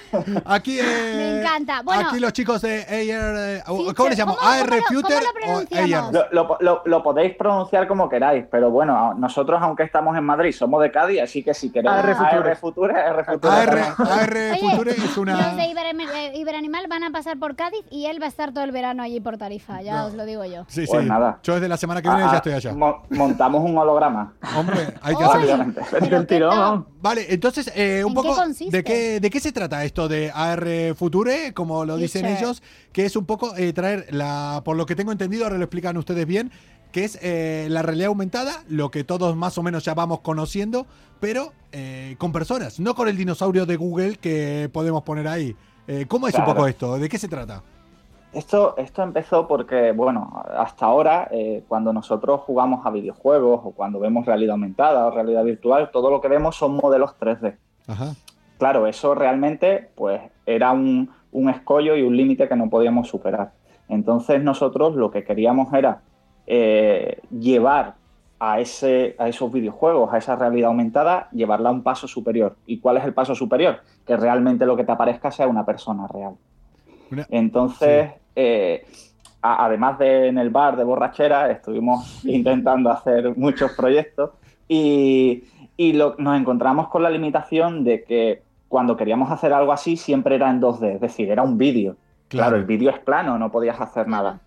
Aquí, eh, Me encanta. Bueno, aquí los chicos de AR, eh, Future. ¿cómo les llamo? ¿Cómo- AR cómo Future lo o pronunciamos? AR. Lo, lo- lo- lo podéis pronunciar como queráis, pero bueno, nosotros aunque estamos en Madrid somos de Cádiz, así que si queréis AR Future. AR Future, AR Future AR, Future es los de una... Iber, eh, Iberanimal van a pasar por Cádiz y él va a estar todo el verano allí por Tarifa, ya No. os lo digo yo. Sí, Pues sí. nada. Yo desde la semana que viene Ah, ya estoy allá. mo- montamos un holograma. Hombre, hay que Oye, Del tirón. Vale, entonces, eh, un ¿En qué poco, consiste? ¿de qué, ¿de qué se trata esto de AR Future? Como lo dicen Future. ellos, que es un poco eh, traer, la, por lo que tengo entendido, ahora lo explican ustedes bien, que es eh, la realidad aumentada, lo que todos más o menos ya vamos conociendo, pero eh, con personas, no con el dinosaurio de Google que podemos poner ahí. Eh, ¿Cómo es un poco esto? ¿De qué se trata? Esto, esto empezó porque, bueno, hasta ahora, eh, cuando nosotros jugamos a videojuegos o cuando vemos realidad aumentada o realidad virtual, todo lo que vemos son modelos 3D. Ajá. Claro, eso realmente pues era un, un escollo y un límite que no podíamos superar. Entonces nosotros lo que queríamos era eh, llevar a, ese, a esos videojuegos, a esa realidad aumentada, llevarla a un paso superior. ¿Y cuál es el paso superior? Que realmente lo que te aparezca sea una persona real. Una- Entonces, eh, a- además de en el bar de borrachera, estuvimos intentando hacer muchos proyectos y, y lo- nos encontramos con la limitación de que cuando queríamos hacer algo así siempre era en 2D, es decir, era un vídeo. Claro, el vídeo es plano, no podías hacer nada.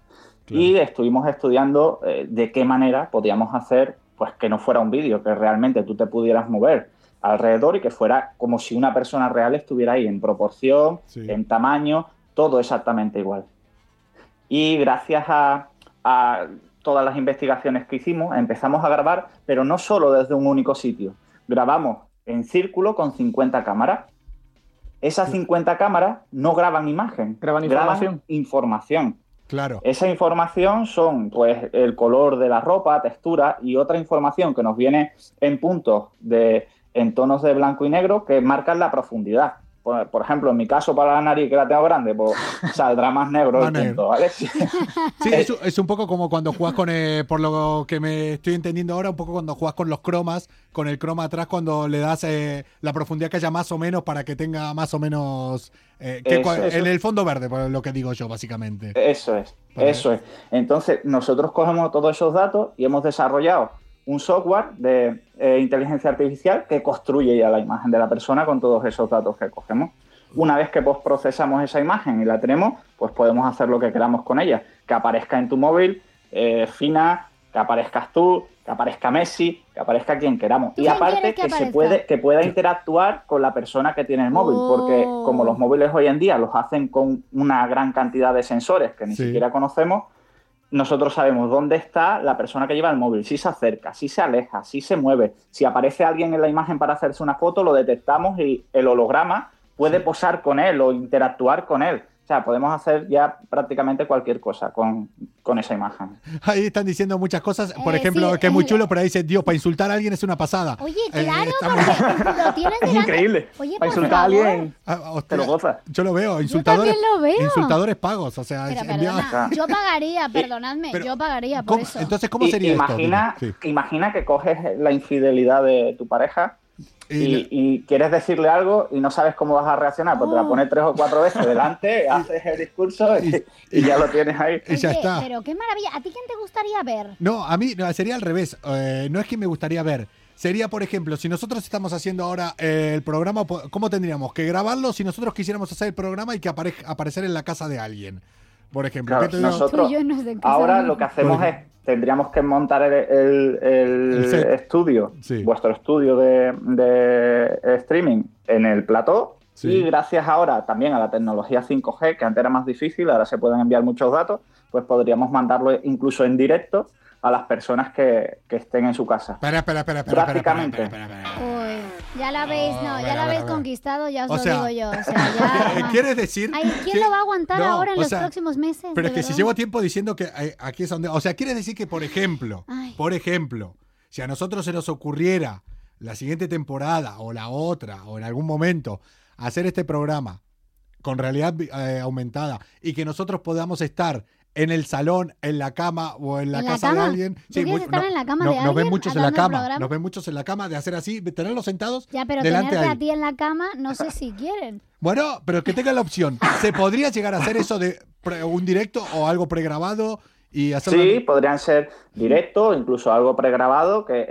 Y estuvimos estudiando eh, de qué manera podíamos hacer pues que no fuera un vídeo, que realmente tú te pudieras mover alrededor y que fuera como si una persona real estuviera ahí en proporción, Sí. en tamaño, todo exactamente igual. Y gracias a, a todas las investigaciones que hicimos, empezamos a grabar, pero no solo desde un único sitio. Grabamos en círculo con 50 cámaras. Esas 50 cámaras no graban imagen, Graban información. información. Claro. Esa información son pues el color de la ropa, textura y otra información que nos viene en puntos de en tonos de blanco y negro que marcan la profundidad. Por, por ejemplo, en mi caso para la nariz que la tengo grande, pues saldrá más negro el punto, ¿vale? Sí, es, es un poco como cuando juegas con, eh, por lo que me estoy entendiendo ahora, un poco cuando juegas con los cromas, con el croma atrás, cuando le das eh, la profundidad que haya más o menos para que tenga más o menos... eh, que Eso, cua- eso. En el fondo verde, por lo que digo yo, básicamente. Eso es, eso es. Entonces, nosotros cogemos todos esos datos y hemos desarrollado un software de eh, inteligencia artificial que construye ya la imagen de la persona con todos esos datos que cogemos. Una vez que postprocesamos esa imagen y la tenemos, pues podemos hacer lo que queramos con ella. Que aparezca en tu móvil, eh, fina, que aparezcas tú, que aparezca Messi, que aparezca quien queramos. ¿Tú Y aparte que que, se puede, que pueda interactuar con la persona que tiene el móvil, porque Oh. como los móviles hoy en día los hacen con una gran cantidad de sensores que ni Sí. siquiera conocemos, nosotros sabemos dónde está la persona que lleva el móvil, si se acerca, si se aleja, si se mueve, si aparece alguien en la imagen para hacerse una foto, lo detectamos y el holograma puede posar con él o interactuar con él. O sea, podemos hacer ya prácticamente cualquier cosa con, con esa imagen. Ahí están diciendo muchas cosas, por Eh, ejemplo, sí, que es muy eh, chulo, pero ahí dice, Dios, para insultar a alguien es una pasada. Oye, Eh, claro, porque lo tienes Es delante. increíble. Oye, Para insultar a alguien, Ah, te lo gozas. yo lo veo, insultadores, también lo veo. insultadores pagos, o sea, Pero es enviado- perdona, yo pagaría, perdonadme, pero, yo pagaría por ¿cómo- eso. entonces, ¿cómo Y- sería imagina, esto? Sí. imagina que coges la infidelidad de tu pareja Y quieres decirle algo y no sabes cómo vas a reaccionar, pues te la pones tres o cuatro veces delante, haces el discurso y, y ya lo tienes ahí. y ya está. Pero qué maravilla. ¿A ti quién te gustaría ver? No, a mí no, sería al revés. Eh, no es que me gustaría ver. Sería, por ejemplo, si nosotros estamos haciendo ahora eh, el programa, ¿cómo tendríamos? Que grabarlo si nosotros quisiéramos hacer el programa y que apare- aparecer en la casa de alguien. Por ejemplo. Claro, ¿qué te digo? nosotros- Ahora lo que hacemos es, tendríamos que montar el, el- el El set. estudio, Sí. vuestro estudio de, de streaming en el plató. Sí. Y gracias ahora también a la tecnología 5G, que antes era más difícil, ahora se pueden enviar muchos datos, pues podríamos mandarlo incluso en directo a las personas que, que estén en su casa. Espera, espera, espera, espera, espera, espera, Prácticamente. espera, espera, espera. Uy, ya la habéis, no, a ya la habéis conquistado, ya os O lo sea, digo yo. O sea, ya. no. ¿Quieres decir? Ay, ¿quién que- lo va a aguantar No, ahora en o los sea, próximos meses? Pero es que si llevo tiempo diciendo que eh, aquí es donde. O sea, quiere decir que, por ejemplo, Ay. por ejemplo, si a nosotros se nos ocurriera la siguiente temporada o la otra o en algún momento hacer este programa con realidad eh, aumentada y que nosotros podamos estar en el salón, en la cama o en la ¿En la casa de alguien. ¿Tú quieres estar en la cama de Nos ven muchos en la cama. Nos ven muchos en la cama de hacer así, de tenerlos sentados Ya, pero delante tenerte ahí. a ti en la cama, no sé si quieren. Bueno, pero que tengan la opción. ¿Se podría llegar a hacer eso de pre- un directo o algo pregrabado y hacerlo? Sí, podrían ser directos, incluso algo pregrabado, que eh,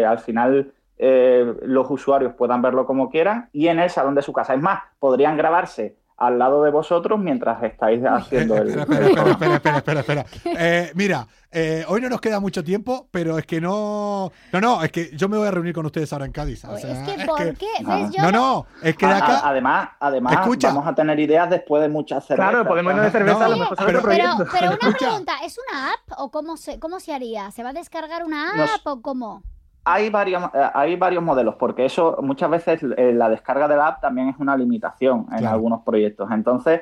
eh, al final eh, los usuarios puedan verlo como quieran y en el salón de su casa. Es más, podrían grabarse al lado de vosotros mientras estáis haciendo el... Espera, espera, espera, espera, espera, espera. Eh, mira, eh, hoy no nos queda mucho tiempo, pero es que no. No, no, es que yo me voy a reunir con ustedes ahora en Cádiz. o sea, es que, ¿por qué? ¿Ves? Yo No, no, es que de acá. además, además Escucha. vamos a tener ideas después de muchas cervezas. Claro, podemos irnos de cerveza a lo No, mejor sale pero- Pero, pero una Escucha. pregunta, ¿es una app o cómo se, cómo se haría? ¿Se va a descargar una app Nos- o cómo? Hay varios, eh, hay varios modelos, porque eso muchas veces eh, la descarga de la app también es una limitación en Claro. algunos proyectos. Entonces,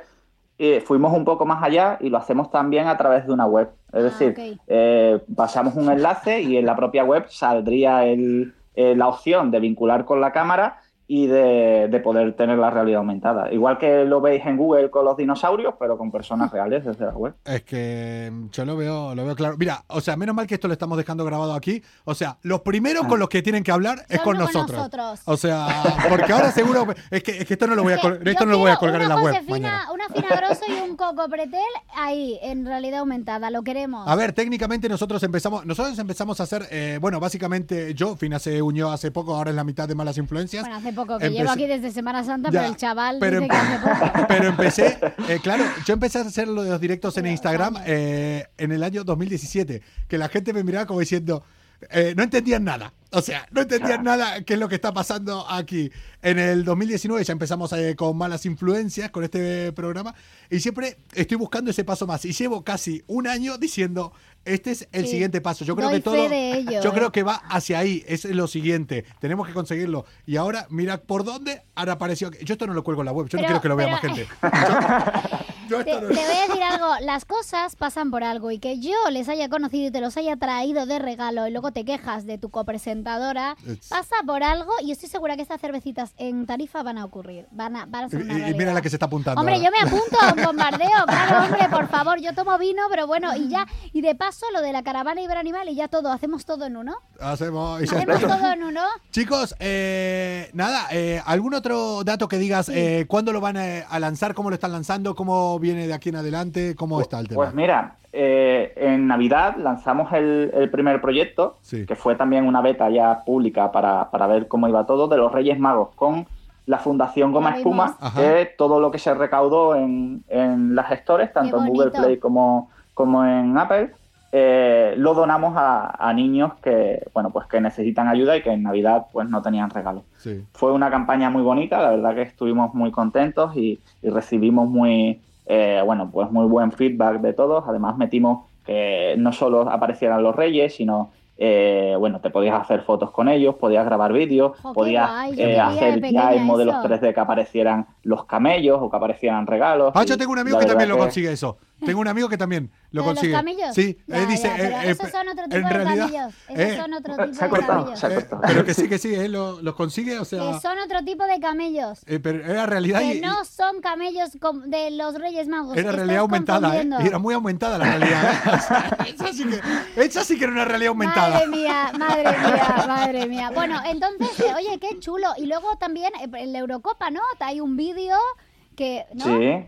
eh, fuimos un poco más allá y lo hacemos también a través de una web. Es Ah, decir, eh, pasamos un enlace y en la propia web saldría el- eh, la opción de vincular con la cámara y de, de poder tener la realidad aumentada. Igual que lo veis en Google con los dinosaurios, pero con personas reales desde la web. Es que mm, yo lo veo, lo veo claro. Mira, o sea, menos mal que esto lo estamos dejando grabado aquí. O sea, los primeros con los que tienen que hablar es con con nosotros. O sea, porque ahora seguro es que, es que esto no lo voy a col- esto no lo voy a colgar en la web. Una fina grosso y un coco pretel ahí, en realidad aumentada. Lo queremos. A ver, técnicamente nosotros empezamos, nosotros empezamos a hacer, eh, bueno, básicamente yo, Fina se unió hace poco, ahora es la mitad de malas influencias. Bueno, hace poco que Empecé- llevo aquí desde Semana Santa, Ya, pero el chaval pero dice que hace poco. Pero empecé, eh, claro, yo empecé a hacer los directos en Instagram eh, en el año 2017, que la gente me miraba como diciendo, eh, no entendían nada. O sea, no entendían nada qué es lo que está pasando aquí. En el 2019 ya empezamos eh, con malas influencias, con este programa, y siempre estoy buscando ese paso más. Y llevo casi un año diciendo, este es el Sí. siguiente paso. Yo creo Doy que todo, ello, yo eh. creo que va hacia ahí, es lo siguiente. Tenemos que conseguirlo. Y ahora, mira por dónde ahora apareció. Yo esto no lo cuelgo en la web, yo no Pero- quiero que lo vea pero- más gente. Yo Te, esto no- te voy a decir algo, las cosas pasan por algo y que yo les haya conocido y te los haya traído de regalo y luego te quejas de tu copresentadora, It's- pasa por algo y estoy segura que estas cervecitas en Tarifa van a ocurrir, van a, van a ser Y- una y, mira la que se está apuntando. Hombre, ahora. yo me apunto a un bombardeo, claro, hombre, por favor, yo tomo vino, pero bueno, y ya, y de paso lo de la caravana Iberanimal y ya todo, hacemos todo en uno. Hacemos. y Hacemos todo en uno. Chicos, eh, nada, eh, ¿algún otro dato que digas? eh, ¿Cuándo lo van a, a lanzar? ¿Cómo lo están lanzando? ¿Cómo viene de aquí en adelante? ¿Cómo está el tema? Pues mira, eh, en Navidad lanzamos el, el primer proyecto, Sí. que fue también una beta ya pública para, para ver cómo iba todo, de los Reyes Magos, con la Fundación Goma Espuma, que todo lo que se recaudó en, en las gestores, tanto en Google. Play como, como en Apple, eh, lo donamos a, a niños que, bueno, pues que necesitan ayuda y que en Navidad pues no tenían regalo. Sí. Fue una campaña muy bonita, la verdad que estuvimos muy contentos y, y recibimos muy, eh, bueno, pues muy buen feedback de todos. Además metimos que no solo aparecieran los reyes, sino, eh, bueno, te podías hacer fotos con ellos, podías grabar vídeos, podías guay, eh, de hacer ya en modelos eso. 3D que aparecieran los camellos o que aparecieran regalos. Ah, yo tengo un amigo que también lo consigue eso. Tengo un amigo que también lo ¿Lo de los consigue. camellos? Sí, Ya, él dice. ya, pero eh, eh, esos son otro tipo en de realidad, camellos. Esos eh, son otro tipo se ha de cortado, camellos. se ha eh, cortado. pero que sí, que sí, él lo, lo consigue, o sea. Que son otro tipo de camellos. eh, pero era realidad y- Que no son camellos de los Reyes Magos. Era realidad aumentada, ¿eh? era muy aumentada la realidad. ¿eh? O sea, esa, sí que, esa sí que era una realidad aumentada. Madre mía, madre mía, madre mía. Bueno, entonces, eh, oye, qué chulo. Y luego también eh, en la Eurocopa, ¿no? Hay un vídeo que, ¿no? Sí,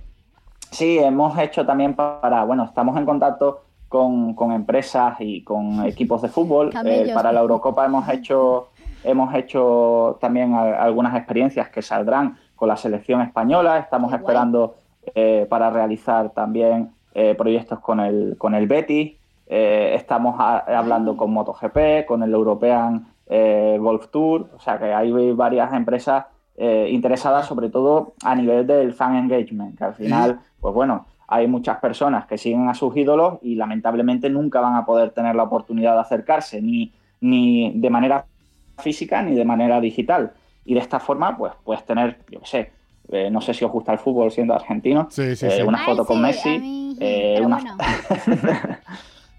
sí, hemos hecho también para, bueno, estamos en contacto con, con empresas y con equipos de fútbol. Camellos. Eh, para la Eurocopa hemos hecho, hemos hecho también a- algunas experiencias que saldrán con la selección española. Estamos esperando eh, para realizar también eh, proyectos con el, con el Betis. Eh, estamos a- hablando con MotoGP, con el European eh, Golf Tour. O sea que hay varias empresas eh, interesadas sobre todo a nivel del fan engagement, que al final, pues bueno, hay muchas personas que siguen a sus ídolos y lamentablemente nunca van a poder tener la oportunidad de acercarse ni, ni de manera física ni de manera digital. Y de esta forma, pues puedes tener, yo qué sé, eh, no sé si os gusta el fútbol siendo argentino, Sí, sí, eh, una Ay, foto con Messi, mí, eh, una, bueno.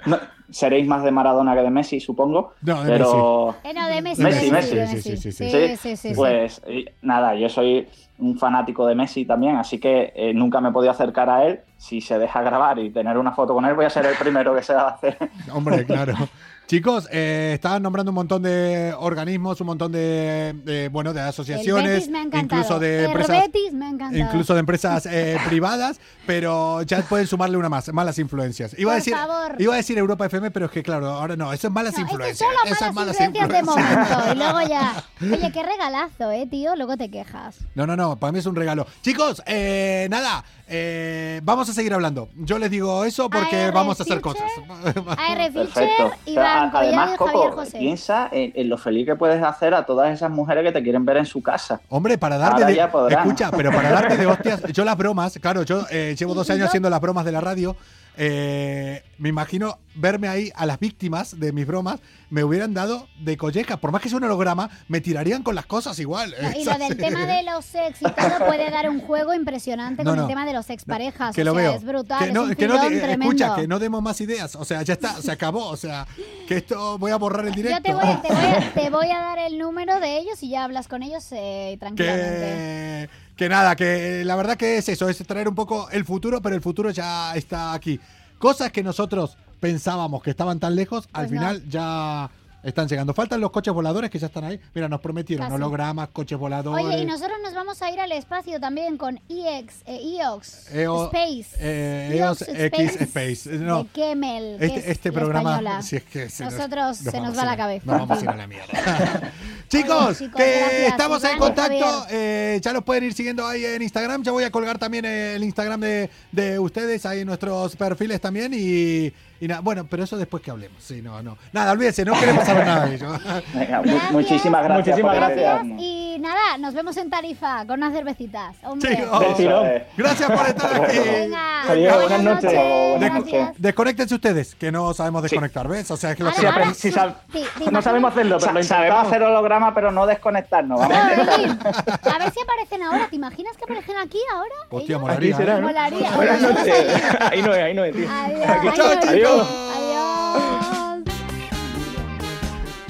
no, seréis más de Maradona que de Messi, supongo. No, de pero... Eh, no, de Messi, Messi, de Messi. de Sí, sí, sí, sí. Sí, sí, sí, sí. Pues eh, nada, yo soy un fanático de Messi también, así que eh, nunca me he podido acercar a él. Si se deja grabar y tener una foto con él, voy a ser el primero que se va a hacer. Hombre, claro. Chicos, eh, estaban nombrando un montón de organismos, un montón de, de, bueno, de asociaciones, incluso de El empresas, Betis me ha encantado. incluso de empresas eh, privadas, pero ya pueden sumarle una más, malas influencias. Iba a Por decir, favor. iba a decir Europa FM, pero es que claro, ahora no, eso es malas No, influencias. solo eso es malas malas influencias de momento. Y luego ya. Oye, qué regalazo, eh, tío. Luego te quejas. No, no, no, para mí es un regalo. Chicos, eh, nada, eh, vamos a seguir hablando. Yo les digo eso porque AR vamos a hacer cosas. AR Perfecto. Fischer, Iván a- Collado además, y Javier Coco, José. piensa en, en lo feliz que puedes hacer a todas esas mujeres que te quieren ver en su casa. Hombre, para darte Ahora de, escucha, pero para darte de hostias, yo las bromas, claro, yo eh, llevo dos años haciendo las bromas de la radio. Eh, me imagino verme ahí a las víctimas de mis bromas, me hubieran dado de colleja, por más que sea un holograma, me tirarían con las cosas igual. No, y Es lo del tema de los sex y todo puede dar un juego impresionante No, con no. el tema de los exparejas. que o lo sea, veo. es brutal, Que es no, un que no tremendo. escucha, que no demos más ideas. O sea, ya está, se acabó. O sea, que esto voy a borrar el directo. Yo te voy, te, voy a, te voy a dar el número de ellos y ya hablas con ellos eh, tranquilamente. que, que nada, que la verdad que es eso, es traer un poco el futuro, pero el futuro ya está aquí. Cosas que nosotros pensábamos que estaban tan lejos, al Pues no. final ya están llegando. Faltan los coches voladores que ya están ahí. Mira, nos prometieron Casi. hologramas, coches voladores. Oye, y nosotros nos vamos a ir al espacio también con EX, eh, EOX, EO- Space. eh, EOX X Space. No, de Kemmel, que este, es este programa, si es que se Nosotros se nos va a la cabeza. Nos vamos a ir a la mierda. Chicos, chicos, que gracias, estamos en Iván contacto. Eh, ya los pueden ir siguiendo ahí en Instagram. Ya voy a colgar también el Instagram de, de ustedes ahí en nuestros perfiles también. Y, y nada, bueno, pero eso después que hablemos. Sí, no, no. Nada, olvídense, no queremos saber nada de ello. Venga, Gracias. muchísimas gracias. Muchísimas gracias. Y nada, nos vemos en Tarifa con unas cervecitas. Hombre. Sí, oh, gracias por estar aquí. Venga, Adiós, buenas noches. Buenas Gracias. Desconéctense ustedes, que no sabemos desconectar, ¿ves? O sea, es que lo Ahora, que- Sí, ahora, sí sí, No sabemos hacerlo, pero Sa- lo sabemos intentamos. hacer holograma, pero no desconectarnos. Vamos. No, a ver si aparecen ahora. ¿Te imaginas que aparecen aquí ahora? Hostia, Ellos? molaría. Aquí será, ¿eh? ¿no? Molaría. Buenas noches. Ahí no es, ahí no es, tío. Adiós. Adiós.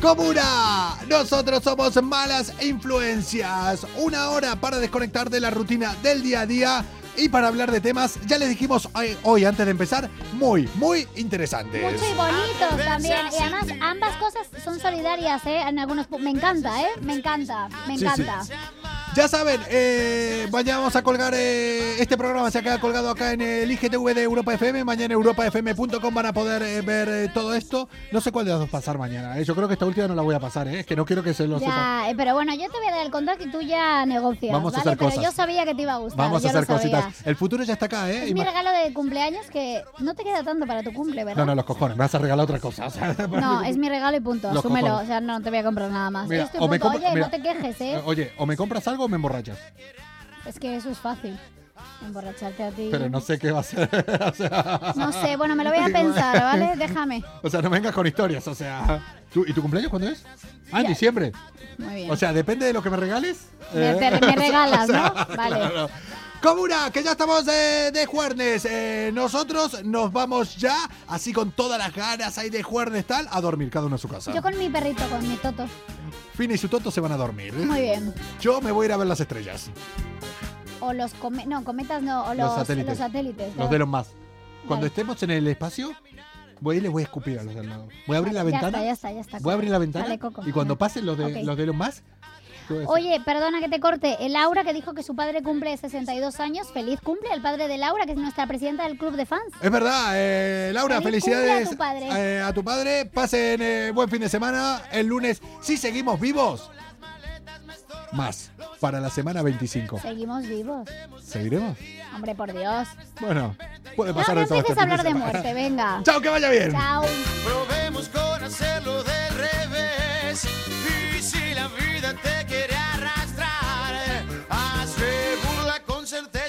Comuna, nosotros somos malas influencias. Una hora para desconectar de la rutina del día a día y para hablar de temas, ya les dijimos hoy, hoy, antes de empezar, muy, muy interesantes. Mucho y bonitos también. Y además, ambas cosas son solidarias, ¿eh? En algunos Me encanta, ¿eh? Me encanta, me Sí, encanta. Ya saben, eh, vayamos a colgar eh, este programa, se ha quedado colgado acá en el IGTV de Europa FM. Mañana en europafm.com van a poder eh, ver eh, todo esto. No sé cuál de las dos pasar mañana. eh. Yo creo que esta última no la voy a pasar, eh. es que no quiero que se lo. Ya, pero bueno, yo te voy a dar el contacto y tú ya negocias, Vamos a ¿vale? hacer pero cosas. yo sabía que te iba a gustar. Vamos a hacer cositas. sabía. El futuro ya está acá, ¿eh? Es mi regalo de cumpleaños que no te queda tanto para tu cumple, ¿verdad? No, no, los cojones, me vas a regalar otra cosa. o sea, No, es mi regalo y punto. Asúmelo. O sea, no te voy a comprar nada más. Mira, o me Oye, mira. no te quejes, ¿eh? Oye, o me compras algo o me emborrachas. Es que eso es fácil. Emborracharte a ti. Pero no sé qué va a ser. o, sea, No sé, bueno, me lo voy a pensar, ¿vale? Déjame. o sea, no vengas con historias. O sea, ¿tú- ¿y tu cumpleaños cuándo es? Ah, en diciembre. Muy bien. O sea, depende de lo que me regales. Me- eh, te- me regalas, o sea, ¿no? Vale. claro. Comuna, que ya estamos de, de jueves. Eh, nosotros nos vamos ya, así con todas las ganas ahí de jueves tal, a dormir, cada uno a su casa. Yo con mi perrito, con mi toto. Fina y su toto se van a dormir. Muy bien. Yo me voy a ir a ver las estrellas. O los cometas, no, cometas no, o los, Los satélites. los satélites. Los ¿no? de los más. Cuando estemos en el espacio, voy y les voy a escupir a los del lado. Voy a abrir la Ya ventana. está, ya está, ya está. Voy a abrir la ventana. Dale, Coco. y cuando pasen los de, los de los más. Oye, perdona que te corte. El Laura que dijo que su padre cumple 62 años. Feliz cumple al padre de Laura, que es nuestra presidenta del club de fans. Es verdad, eh, Laura, Feliz felicidades a tu padre. eh, a tu padre. Pasen eh, buen fin de semana. El lunes, si seguimos vivos, más para la semana 25. Seguimos vivos. ¿Seguiremos? Hombre, por Dios. Bueno, puede No, pasar no de todo. este fin hablar de muerte, venga. Chao, que vaya bien. Chao. Probemos con hacerlo del revés.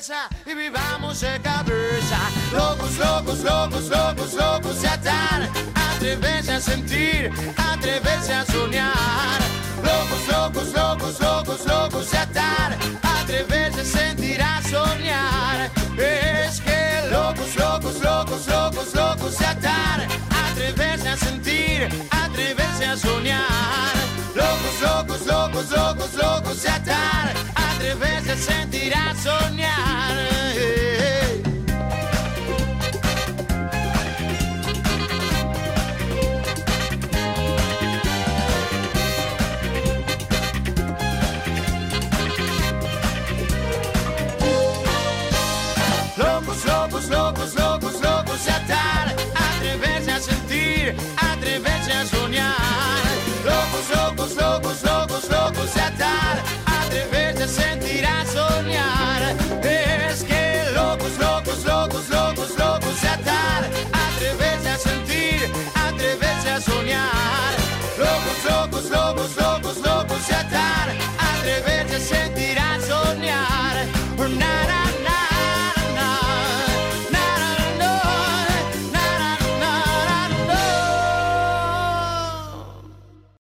cabeza y vivamos de cabeza. Locos, locos, locos, locos, locos de atar. Atreverse a sentir, atreverse a soñar. Locos, locos, locos, locos, locos de atar. Atreverse a sentir, a soñar. Es que locos, locos, locos, locos, locos de atar. Atreverse a sentir, atreverse a soñar loucos, loucos, loucos, loucos, loucos se atar. Atrever-se a sentir, a sonhar. Loucos, loucos, loucos, loucos, loucos se atar. Atrever-se a sentir,